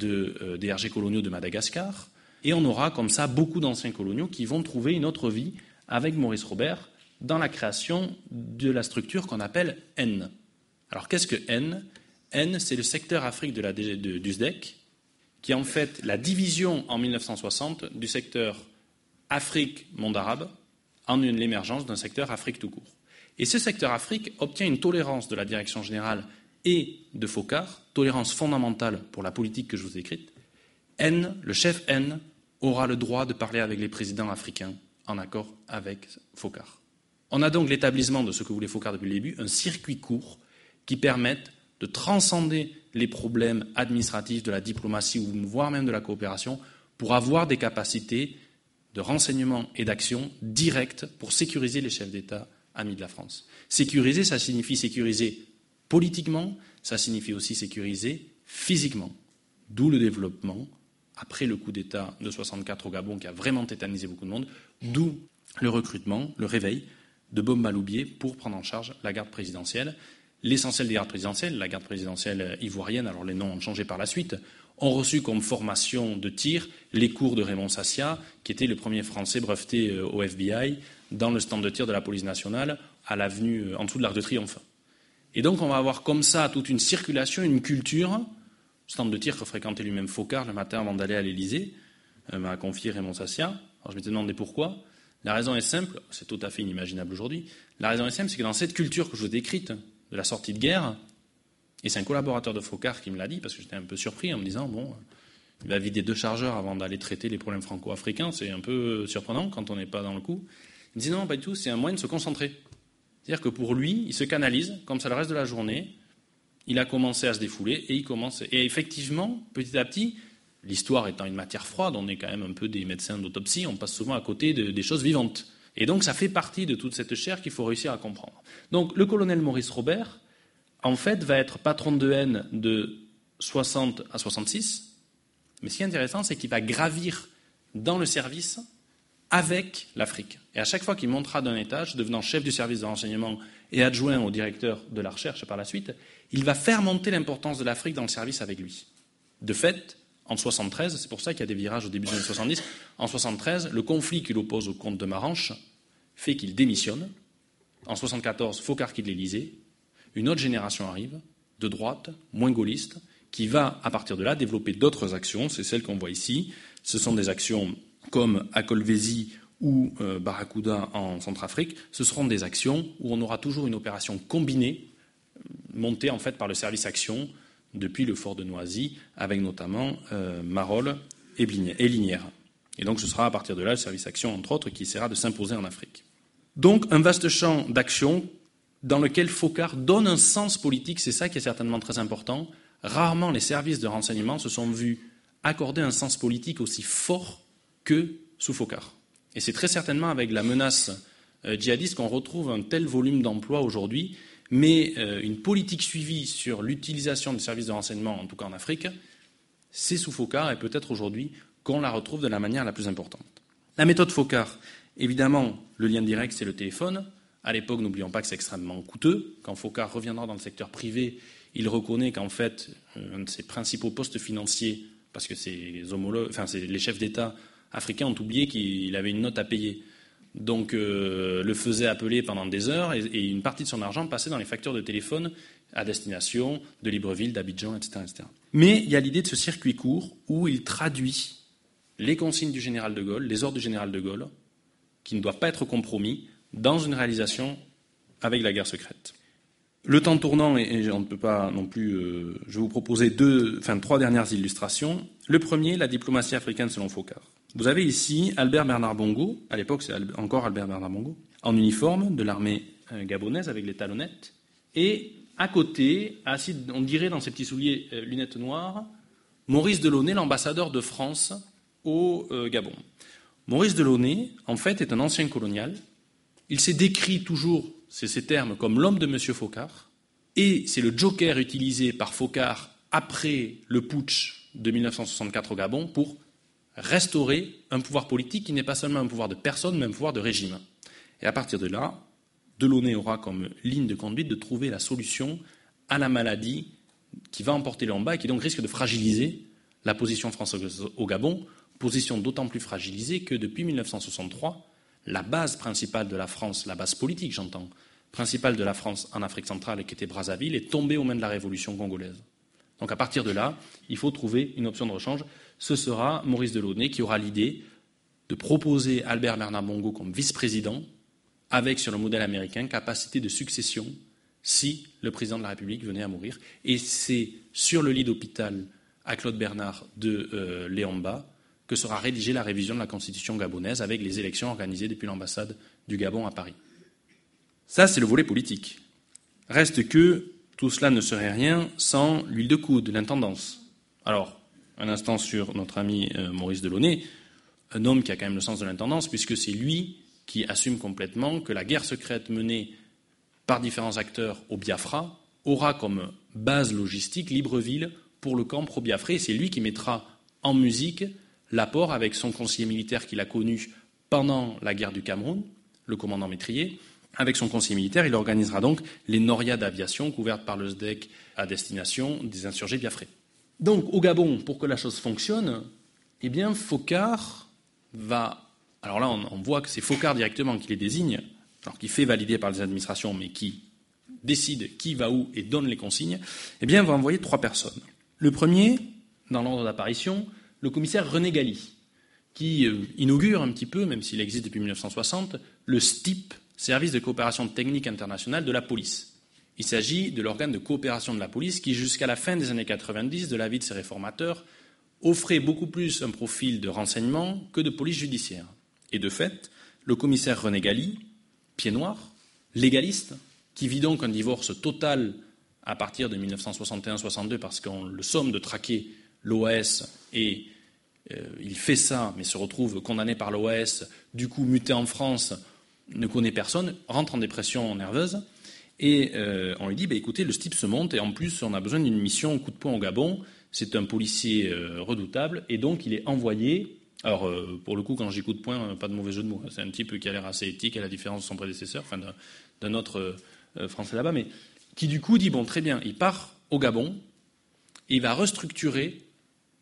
euh, des RG coloniaux de Madagascar. Et on aura comme ça beaucoup d'anciens coloniaux qui vont trouver une autre vie avec Maurice Robert dans la création de la structure qu'on appelle N. Alors qu'est-ce que N? N, c'est le secteur Afrique de la, du SDEC, qui est en fait la division en 1960 du secteur Afrique-monde arabe en l'émergence d'un secteur Afrique tout court. Et ce secteur Afrique obtient une tolérance de la direction générale et de Focard, tolérance fondamentale pour la politique que je vous ai écrite. N, le chef N, aura le droit de parler avec les présidents africains en accord avec Focard. On a donc l'établissement de ce que voulait Focard depuis le début, un circuit court qui permette de transcender les problèmes administratifs de la diplomatie ou voire même de la coopération pour avoir des capacités de renseignement et d'action directes pour sécuriser les chefs d'État amis de la France. Sécuriser, ça signifie sécuriser politiquement, ça signifie aussi sécuriser physiquement. D'où le développement, après le coup d'État de 64 au Gabon qui a vraiment tétanisé beaucoup de monde, d'où le recrutement, le réveil de Bob Maloubier pour prendre en charge la garde présidentielle. L'essentiel des gardes présidentielles, la garde présidentielle ivoirienne, alors les noms ont changé par la suite, ont reçu comme formation de tir les cours de Raymond Sassia, qui était le premier Français breveté euh, au FBI dans le stand de tir de la police nationale à l'avenue euh, en dessous de l'Arc de Triomphe. Et donc on va avoir comme ça toute une circulation, une culture, stand de tir que fréquentait lui-même Focard le matin avant d'aller à l'Élysée, euh, m'a confié Raymond Sassia. Alors je m'étais demandé pourquoi. La raison est simple, c'est tout à fait inimaginable aujourd'hui. La raison est simple, c'est que dans cette culture que je vous décrite, de la sortie de guerre, et c'est un collaborateur de Focard qui me l'a dit, parce que j'étais un peu surpris en me disant, bon, il va vider deux chargeurs avant d'aller traiter les problèmes franco-africains, c'est un peu surprenant quand on n'est pas dans le coup. Il me dit non, pas du tout, c'est un moyen de se concentrer. C'est-à-dire que pour lui, il se canalise, comme ça le reste de la journée, il a commencé à se défouler, et il commence. Et effectivement, petit à petit, l'histoire étant une matière froide, on est quand même un peu des médecins d'autopsie, on passe souvent à côté des choses vivantes. Et donc ça fait partie de toute cette chair qu'il faut réussir à comprendre. Donc le colonel Maurice Robert, en fait, va être patron de haine de 60 à 66. Mais ce qui est intéressant, c'est qu'il va gravir dans le service avec l'Afrique. Et à chaque fois qu'il montera d'un étage, devenant chef du service de renseignement et adjoint au directeur de la recherche par la suite, il va faire monter l'importance de l'Afrique dans le service avec lui. De fait, en 73, c'est pour ça qu'il y a des virages au début des années 70, en 73, le conflit qu'il oppose au comte de Maranche fait qu'il démissionne. En 74, Focard quitte l'Élysée une autre génération arrive, de droite, moins gaulliste, qui va, à partir de là, développer d'autres actions. C'est celles qu'on voit ici. Ce sont des actions comme à Colvézi ou euh, en Centrafrique. Ce seront des actions où on aura toujours une opération combinée, montée en fait par le service action depuis le fort de Noisy, avec notamment euh, Marolles et Linière. Et donc ce sera à partir de là le service action, entre autres, qui essaiera de s'imposer en Afrique. Donc un vaste champ d'action dans lequel Focard donne un sens politique, c'est ça qui est certainement très important. Rarement les services de renseignement se sont vus accorder un sens politique aussi fort que sous Focard. Et c'est très certainement avec la menace euh, djihadiste qu'on retrouve un tel volume d'emplois aujourd'hui, mais euh, une politique suivie sur l'utilisation des services de renseignement, en tout cas en Afrique, c'est sous Focard et peut-être aujourd'hui qu'on la retrouve de la manière la plus importante. La méthode Focard, évidemment, le lien direct, c'est le téléphone. À l'époque, n'oublions pas que c'est extrêmement coûteux. Quand Focard reviendra dans le secteur privé, il reconnaît qu'en fait, euh, un de ses principaux postes financiers, parce que enfin, les chefs d'État africains ont oublié qu'il avait une note à payer. Donc, euh, le faisait appeler pendant des heures et, une partie de son argent passait dans les factures de téléphone à destination de Libreville, d'Abidjan, etc. Mais il y a l'idée de ce circuit court où il traduit les consignes du général de Gaulle, les ordres du général de Gaulle, qui ne doivent pas être compromis dans une réalisation avec la guerre secrète. Le temps tournant, et on ne peut pas non plus. Euh, je vais vous proposer deux, enfin, trois dernières illustrations. Le premier, la diplomatie africaine selon Focard. Vous avez ici Albert Bernard Bongo, à l'époque c'est encore Albert Bernard Bongo, en uniforme de l'armée euh, gabonaise avec les talonnettes, et à côté, assis, on dirait dans ses petits souliers euh, lunettes noires, Maurice Delaunay, l'ambassadeur de France au Gabon. Maurice Delaunay, en fait, est un ancien colonial. Il s'est décrit toujours c'est ces termes comme l'homme de M. Focard, et c'est le joker utilisé par Focard après le putsch de 1964 au Gabon pour restaurer un pouvoir politique qui n'est pas seulement un pouvoir de personne, mais un pouvoir de régime. Et à partir de là, Delaunay aura comme ligne de conduite de trouver la solution à la maladie qui va emporter le et qui donc risque de fragiliser la position française au Gabon, position d'autant plus fragilisée que depuis 1963, la base principale de la France, la base politique j'entends, principale de la France en Afrique centrale, qui était Brazzaville, est tombée aux mains de la révolution congolaise. Donc à partir de là, il faut trouver une option de rechange. Ce sera Maurice Delaunay qui aura l'idée de proposer Albert Bernard Bongo comme vice-président, avec, sur le modèle américain, capacité de succession si le président de la République venait à mourir. Et c'est sur le lit d'hôpital à Claude Bernard de euh, Léomba que sera rédigée la révision de la constitution gabonaise avec les élections organisées depuis l'ambassade du Gabon à Paris. Ça, c'est le volet politique. Reste que tout cela ne serait rien sans l'huile de coude, l'intendance. Alors, un instant sur notre ami euh, Maurice Delaunay, un homme qui a quand même le sens de l'intendance, puisque c'est lui qui assume complètement que la guerre secrète menée par différents acteurs au Biafra aura comme base logistique Libreville pour le camp pro-Biafré. C'est lui qui mettra en musique l'apport avec son conseiller militaire qu'il a connu pendant la guerre du Cameroun, le commandant Métrier. Avec son conseiller militaire, il organisera donc les norias d'aviation couvertes par le SDEC à destination des insurgés biafrais. Donc, au Gabon, pour que la chose fonctionne, eh bien, Focard va. Alors là, on, voit que c'est Focard directement qui les désigne, alors qui fait valider par les administrations, mais qui décide qui va où et donne les consignes. Eh bien, va envoyer trois personnes. Le premier, dans l'ordre d'apparition, le commissaire René Galli, qui euh, inaugure un petit peu, même s'il existe depuis 1960, le STIP, Service de coopération technique internationale de la police. Il s'agit de l'organe de coopération de la police qui, jusqu'à la fin des années 90, de l'avis de ses réformateurs, offrait beaucoup plus un profil de renseignement que de police judiciaire. Et de fait, le commissaire René Galli, pied noir, légaliste, qui vit donc un divorce total à partir de 1961-62 parce qu'on le somme de traquer l'OAS et euh, il fait ça, mais se retrouve condamné par l'OAS, du coup muté en France, ne connaît personne, rentre en dépression nerveuse, et euh, on lui dit bah, écoutez, le type se monte, et en plus, on a besoin d'une mission coup de poing au Gabon, c'est un policier euh, redoutable, et donc il est envoyé. Alors, pour le coup, quand j'ai coup de poing, pas de mauvais jeu de mots, hein, c'est un type qui a l'air assez éthique, à la différence de son prédécesseur, enfin d'un autre Français là-bas, mais qui du coup dit bon, très bien, il part au Gabon, et il va restructurer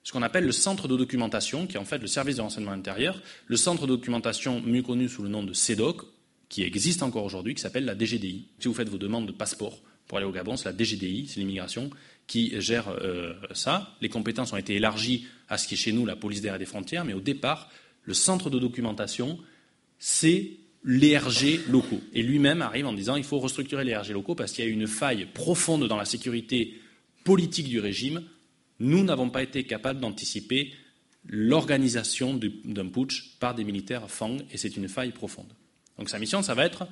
ce qu'on appelle le centre de documentation, qui est en fait le service de renseignement intérieur, le centre de documentation mieux connu sous le nom de CEDOC, qui existe encore aujourd'hui, qui s'appelle la DGDI. Si vous faites vos demandes de passeport pour aller au Gabon, c'est la DGDI, c'est l'immigration, qui gère euh, ça. Les compétences ont été élargies à ce qui est chez nous la police d'air et des frontières, mais au départ, le centre de documentation, c'est les RG locaux. Et lui-même arrive en disant il faut restructurer les RG locaux parce qu'il y a une faille profonde dans la sécurité politique du régime nous n'avons pas été capables d'anticiper l'organisation d'un putsch par des militaires Fang, et c'est une faille profonde. Donc sa mission, ça va être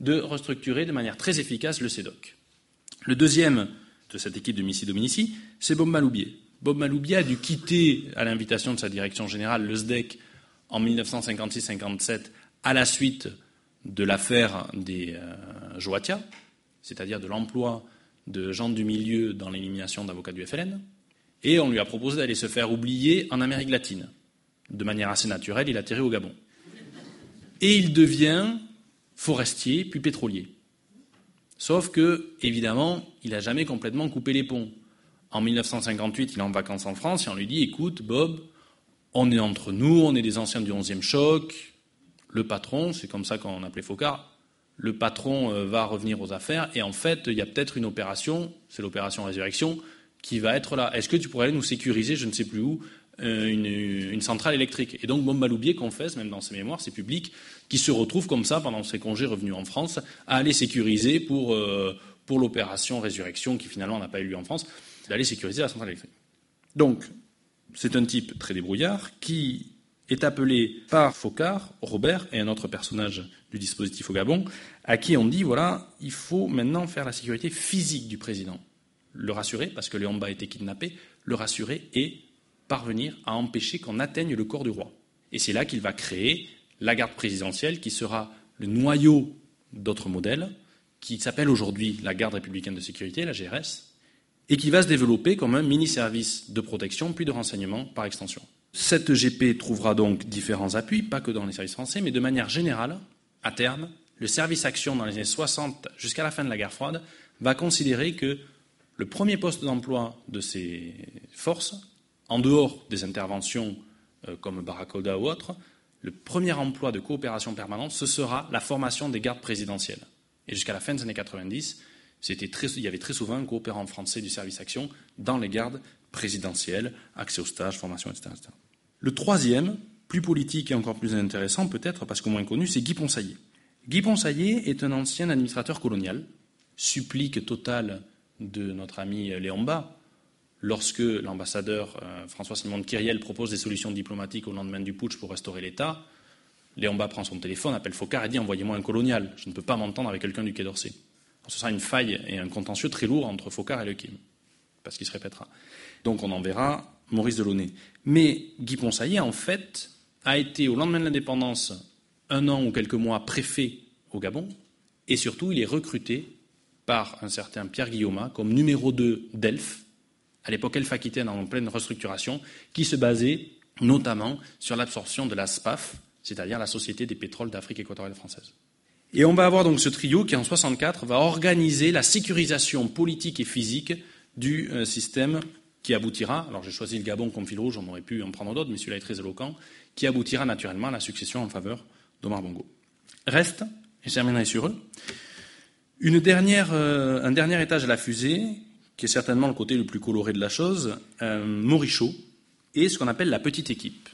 de restructurer de manière très efficace le CEDOC. Le deuxième de cette équipe de Missy Dominici, c'est Bob Maloubier. Bob Maloubier a dû quitter, à l'invitation de sa direction générale, le SDEC en 1956-57 à la suite de l'affaire des euh, c'est-à-dire de l'emploi de gens du milieu dans l'élimination d'avocats du FLN, et on lui a proposé d'aller se faire oublier en Amérique latine. De manière assez naturelle, il atterrit au Gabon. Et il devient forestier, puis pétrolier. Sauf que, évidemment, il n'a jamais complètement coupé les ponts. En 1958, il est en vacances en France et on lui dit Écoute, Bob, on est entre nous, on est des anciens du 11e choc. Le patron, c'est comme ça qu'on appelait Focard, le patron euh, va revenir aux affaires et en fait, il y a peut-être une opération, c'est l'opération Résurrection, qui va être là. Est-ce que tu pourrais nous sécuriser, je ne sais plus où, euh, une, centrale électrique? Et donc, Bob Maloubier confesse, même dans ses mémoires, c'est public, qui se retrouve comme ça, pendant ses congés revenus en France, à aller sécuriser pour, euh, pour l'opération Résurrection, qui finalement n'a pas eu lieu en France, d'aller sécuriser la centrale électrique. Donc, c'est un type très débrouillard qui est appelé par Focard, Robert et un autre personnage du dispositif au Gabon, à qui on dit voilà, il faut maintenant faire la sécurité physique du président le rassurer, parce que Léomba a été kidnappé, le rassurer et parvenir à empêcher qu'on atteigne le corps du roi. Et c'est là qu'il va créer la garde présidentielle, qui sera le noyau d'autres modèles, qui s'appelle aujourd'hui la garde républicaine de sécurité, la GRS, et qui va se développer comme un mini-service de protection puis de renseignement par extension. Cette GP trouvera donc différents appuis, pas que dans les services français, mais de manière générale, à terme, le service action dans les années 60 jusqu'à la fin de la guerre froide va considérer que le premier poste d'emploi de ces forces, en dehors des interventions euh, comme Barakoda ou autres, le premier emploi de coopération permanente, ce sera la formation des gardes présidentielles. Et jusqu'à la fin des années 90, il y avait très souvent un coopérant français du service action dans les gardes présidentielles, accès aux stages, formation, etc., Le troisième, plus politique et encore plus intéressant peut-être, parce qu'au moins connu, c'est Guy Ponsaillé. Guy Ponsaillé est un ancien administrateur colonial, supplique total de notre ami Léon Bas, lorsque l'ambassadeur euh, François-Simon de Kyriel propose des solutions diplomatiques au lendemain du putsch pour restaurer l'État, Léon Bas prend son téléphone, appelle Focard et dit Envoyez-moi un colonial, je ne peux pas m'entendre avec quelqu'un du Quai d'Orsay. Ce sera une faille et un contentieux très lourd entre Focard et Le Kim, parce qu'il se répétera. Donc on enverra Maurice Delaunay. Mais Guy Ponsaillet, en fait, a été au lendemain de l'indépendance un an ou quelques mois préfet au Gabon, et surtout il est recruté par un certain Pierre Guillaume comme numéro 2 d'ELF, à l'époque Elf Aquitaine en pleine restructuration, qui se basait notamment sur l'absorption de la SPAF, c'est-à-dire la Société des pétroles d'Afrique équatoriale française. Et on va avoir donc ce trio qui, en 64, va organiser la sécurisation politique et physique du euh, système qui aboutira, alors j'ai choisi le Gabon comme fil rouge, on aurait pu en prendre d'autres, mais celui-là est très éloquent, qui aboutira naturellement à la succession en faveur d'Omar Bongo. Reste, et je terminerai sur eux, euh, un dernier étage à la fusée, qui est certainement le côté le plus coloré de la chose, euh, Morichaud, et ce qu'on appelle la petite équipe.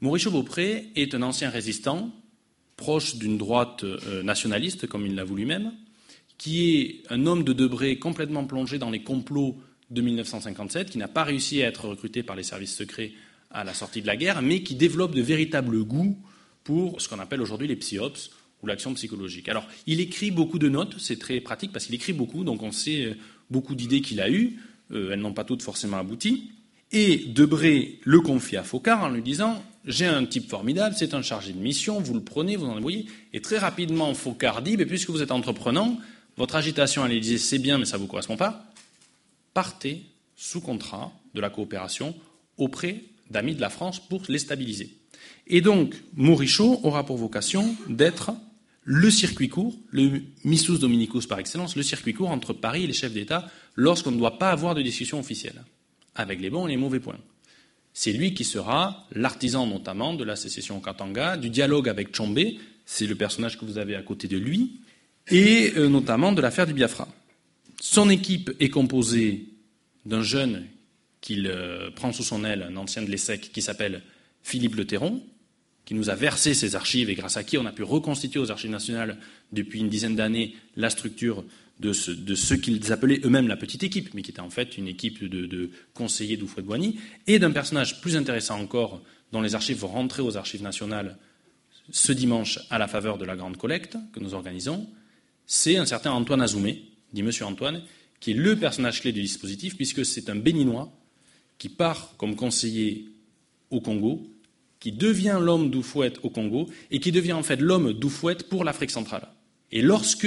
Maurichaud Beaupré est un ancien résistant, proche d'une droite euh, nationaliste, comme il l'a voulu même, qui est un homme de Debré complètement plongé dans les complots de 1957, qui n'a pas réussi à être recruté par les services secrets à la sortie de la guerre, mais qui développe de véritables goûts pour ce qu'on appelle aujourd'hui les psyops, ou l'action psychologique. Alors, il écrit beaucoup de notes, c'est très pratique parce qu'il écrit beaucoup, donc on sait euh, beaucoup d'idées qu'il a eues, euh, elles n'ont pas toutes forcément abouti. Et Debré le confie à Focard en lui disant J'ai un type formidable, c'est un chargé de mission, vous le prenez, vous en envoyez. Et très rapidement, Focard dit mais Puisque vous êtes entreprenant, votre agitation à l'Élysée, c'est bien, mais ça ne vous correspond pas. Partez sous contrat de la coopération auprès d'amis de la France pour les stabiliser. Et donc, Morichaud aura pour vocation d'être le circuit court, le missus dominicus par excellence, le circuit court entre Paris et les chefs d'État lorsqu'on ne doit pas avoir de discussion officielle, avec les bons et les mauvais points. C'est lui qui sera l'artisan notamment de la sécession au Katanga, du dialogue avec Chombe, c'est le personnage que vous avez à côté de lui, et euh, notamment de l'affaire du Biafra. Son équipe est composée d'un jeune qu'il euh, prend sous son aile, un ancien de l'ESSEC qui s'appelle Philippe Le Terron, qui nous a versé ses archives et grâce à qui on a pu reconstituer aux archives nationales depuis une dizaine d'années la structure de ce, qu'ils appelaient eux-mêmes la petite équipe, mais qui était en fait une équipe de, conseillers d'Oufouet-Boigny, et d'un personnage plus intéressant encore, dont les archives vont rentrer aux archives nationales ce dimanche à la faveur de la grande collecte que nous organisons, c'est un certain Antoine Azoumé, dit Monsieur Antoine, qui est le personnage clé du dispositif, puisque c'est un Béninois qui part comme conseiller au Congo, qui devient l'homme d'Oufouet au Congo, et qui devient en fait l'homme d'Oufouet pour l'Afrique centrale. Et lorsque,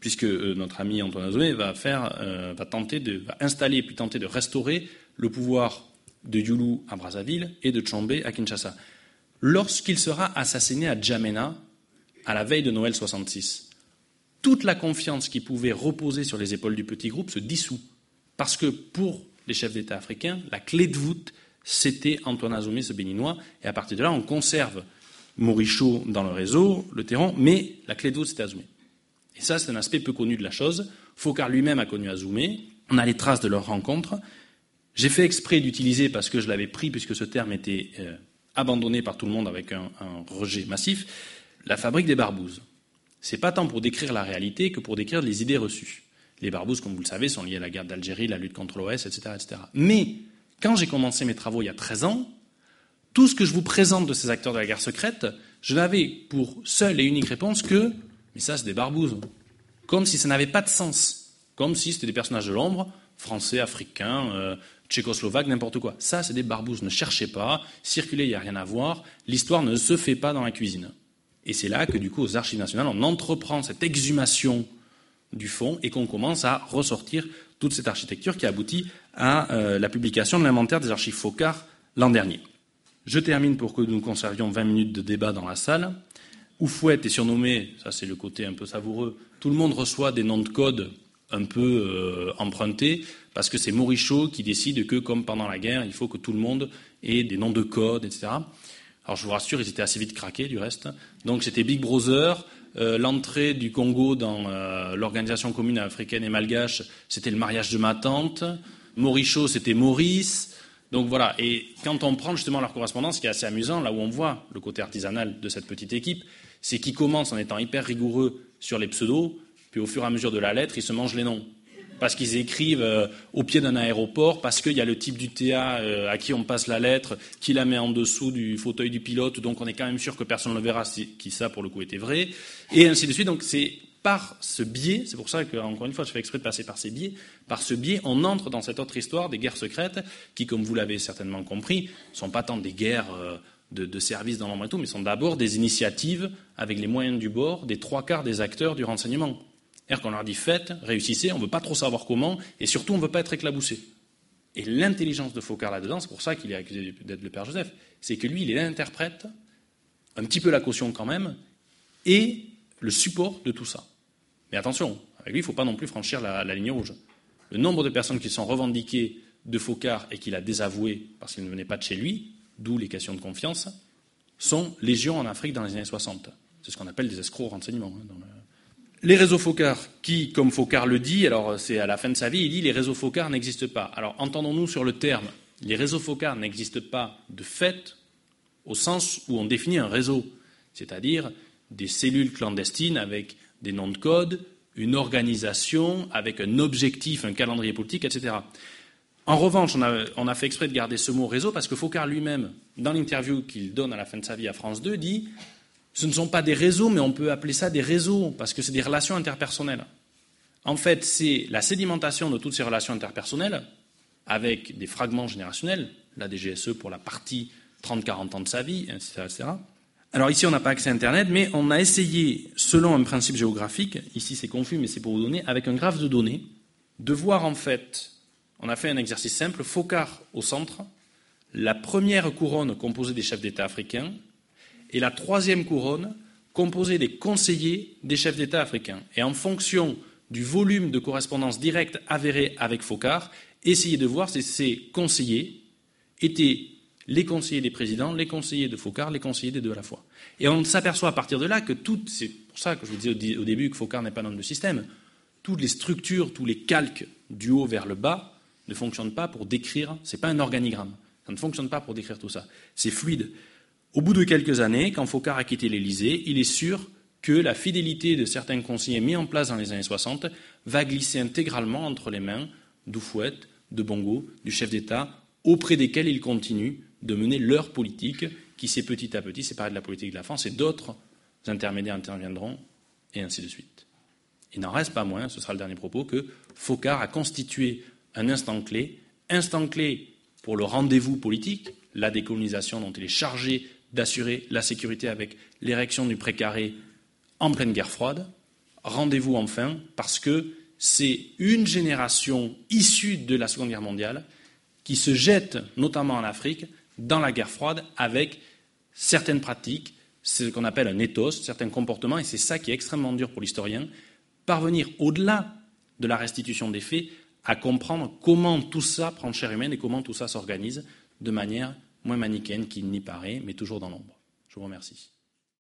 puisque euh, notre ami Antoine Azoumé va faire, euh, va tenter de, va installer puis tenter de restaurer le pouvoir de Yulu à Brazzaville et de Tchombe à Kinshasa, lorsqu'il sera assassiné à Djamena à la veille de Noël 66, toute la confiance qui pouvait reposer sur les épaules du petit groupe se dissout, parce que pour les chefs d'État africains, la clé de voûte, c'était Antoine Azoumé, ce béninois, et à partir de là, on conserve Morichaud dans le réseau, le terrain, mais la clé d'eau, c'était Azoumé. Et ça, c'est un aspect peu connu de la chose. Focard lui-même a connu Azoumé. On a les traces de leur rencontre. J'ai fait exprès d'utiliser, parce que je l'avais pris, puisque ce terme était euh, abandonné par tout le monde avec un, rejet massif, la fabrique des barbouzes. C'est pas tant pour décrire la réalité que pour décrire les idées reçues. Les barbouzes, comme vous le savez, sont liées à la guerre d'Algérie, la lutte contre l'OS, etc., etc. Mais quand j'ai commencé mes travaux il y a 13 ans, tout ce que je vous présente de ces acteurs de la guerre secrète, je n'avais pour seule et unique réponse que mais ça, c'est des barbouzes. Comme si ça n'avait pas de sens. Comme si c'était des personnages de l'ombre, français, africains, euh, tchécoslovaques, n'importe quoi. Ça, c'est des barbouzes. Ne cherchez pas, circulez, il n'y a rien à voir. L'histoire ne se fait pas dans la cuisine. Et c'est là que, du coup, aux archives nationales, on entreprend cette exhumation du fond et qu'on commence à ressortir toute cette architecture qui aboutit à euh, la publication de l'inventaire des archives Focard l'an dernier. Je termine pour que nous conservions 20 minutes de débat dans la salle. Oufouette est surnommé, ça c'est le côté un peu savoureux, tout le monde reçoit des noms de code un peu euh, empruntés, parce que c'est Morichaud qui décide que, comme pendant la guerre, il faut que tout le monde ait des noms de code, etc. Alors je vous rassure, ils étaient assez vite craqués du reste. Donc c'était Big Brother, euh, l'entrée du Congo dans euh, l'organisation commune africaine et malgache, c'était le mariage de ma tante. Morichaud, c'était Maurice. Donc voilà, et quand on prend justement leur correspondance, ce qui est assez amusant, là où on voit le côté artisanal de cette petite équipe, c'est qu'ils commencent en étant hyper rigoureux sur les pseudos, puis au fur et à mesure de la lettre, ils se mangent les noms. Parce qu'ils écrivent euh, au pied d'un aéroport, parce qu'il y a le type du TA euh, à qui on passe la lettre, qui la met en dessous du fauteuil du pilote, donc on est quand même sûr que personne ne le verra, si, qui ça pour le coup était vrai, et ainsi de suite. Donc c'est par ce biais, c'est pour ça qu'encore une fois, je fais exprès de passer par ces biais, par ce biais, on entre dans cette autre histoire des guerres secrètes qui, comme vous l'avez certainement compris, ne sont pas tant des guerres euh, de, de services dans l'ombre et tout, mais sont d'abord des initiatives avec les moyens du bord des trois quarts des acteurs du renseignement. C'est-à-dire qu'on leur dit faites, réussissez, on ne veut pas trop savoir comment, et surtout on ne veut pas être éclaboussé. Et l'intelligence de Focard là-dedans, c'est pour ça qu'il est accusé d'être le père Joseph, c'est que lui, il est l'interprète, un petit peu la caution quand même, et le support de tout ça. Mais attention, avec lui, il ne faut pas non plus franchir la, ligne rouge. Le nombre de personnes qui sont revendiquées de Focard et qu'il a désavoué parce qu'il ne venait pas de chez lui, d'où les questions de confiance, sont légion en Afrique dans les années 60. C'est ce qu'on appelle des escrocs renseignements. Hein, les réseaux Focard, qui, comme Focard le dit, alors c'est à la fin de sa vie, il dit les réseaux Focard n'existent pas. Alors entendons-nous sur le terme. Les réseaux Focard n'existent pas de fait au sens où on définit un réseau, c'est-à-dire des cellules clandestines avec des noms de code, une organisation avec un objectif, un calendrier politique, etc. En revanche, on a, fait exprès de garder ce mot réseau parce que Focard lui-même, dans l'interview qu'il donne à la fin de sa vie à France 2, dit ce ne sont pas des réseaux, mais on peut appeler ça des réseaux parce que c'est des relations interpersonnelles. En fait, c'est la sédimentation de toutes ces relations interpersonnelles avec des fragments générationnels, la DGSE pour la partie 30-40 ans de sa vie, etc. Alors ici, on n'a pas accès à Internet, mais on a essayé, selon un principe géographique, ici c'est confus, mais c'est pour vous donner, avec un graphe de données, de voir en fait, on a fait un exercice simple, Focard au centre, la première couronne composée des chefs d'État africains, et la troisième couronne composée des conseillers des chefs d'État africains. Et en fonction du volume de correspondance directe avérée avec Focard, essayez de voir si ces conseillers étaient les conseillers des présidents, les conseillers de Focard, les conseillers des deux à la fois. Et on s'aperçoit à partir de là que toutes, c'est pour ça que je vous disais au début que Focard n'est pas dans le système, toutes les structures, tous les calques du haut vers le bas ne fonctionnent pas pour décrire, c'est pas un organigramme, ça ne fonctionne pas pour décrire tout ça. C'est fluide. Au bout de quelques années, quand Focard a quitté l'Élysée, il est sûr que la fidélité de certains conseillers mis en place dans les années 60 va glisser intégralement entre les mains d'Oufouette, de Bongo, du chef d'État, auprès desquels ils continuent de mener leur politique qui s'est petit à petit séparée de la politique de la France et d'autres intermédiaires interviendront et ainsi de suite. Il n'en reste pas moins, ce sera le dernier propos, que Focard a constitué un instant clé, instant clé pour le rendez-vous politique, la décolonisation dont il est chargé d'assurer la sécurité avec l'érection du précaré en pleine guerre froide. Rendez-vous enfin parce que c'est une génération issue de la Seconde Guerre mondiale qui se jette, notamment en Afrique, dans la guerre froide avec certaines pratiques, ce qu'on appelle un ethos, certains comportements, et c'est ça qui est extrêmement dur pour l'historien, parvenir au-delà de la restitution des faits à comprendre comment tout ça prend chair humaine et comment tout ça s'organise de manière moins manichéenne qu'il n'y paraît, mais toujours dans l'ombre. Je vous remercie.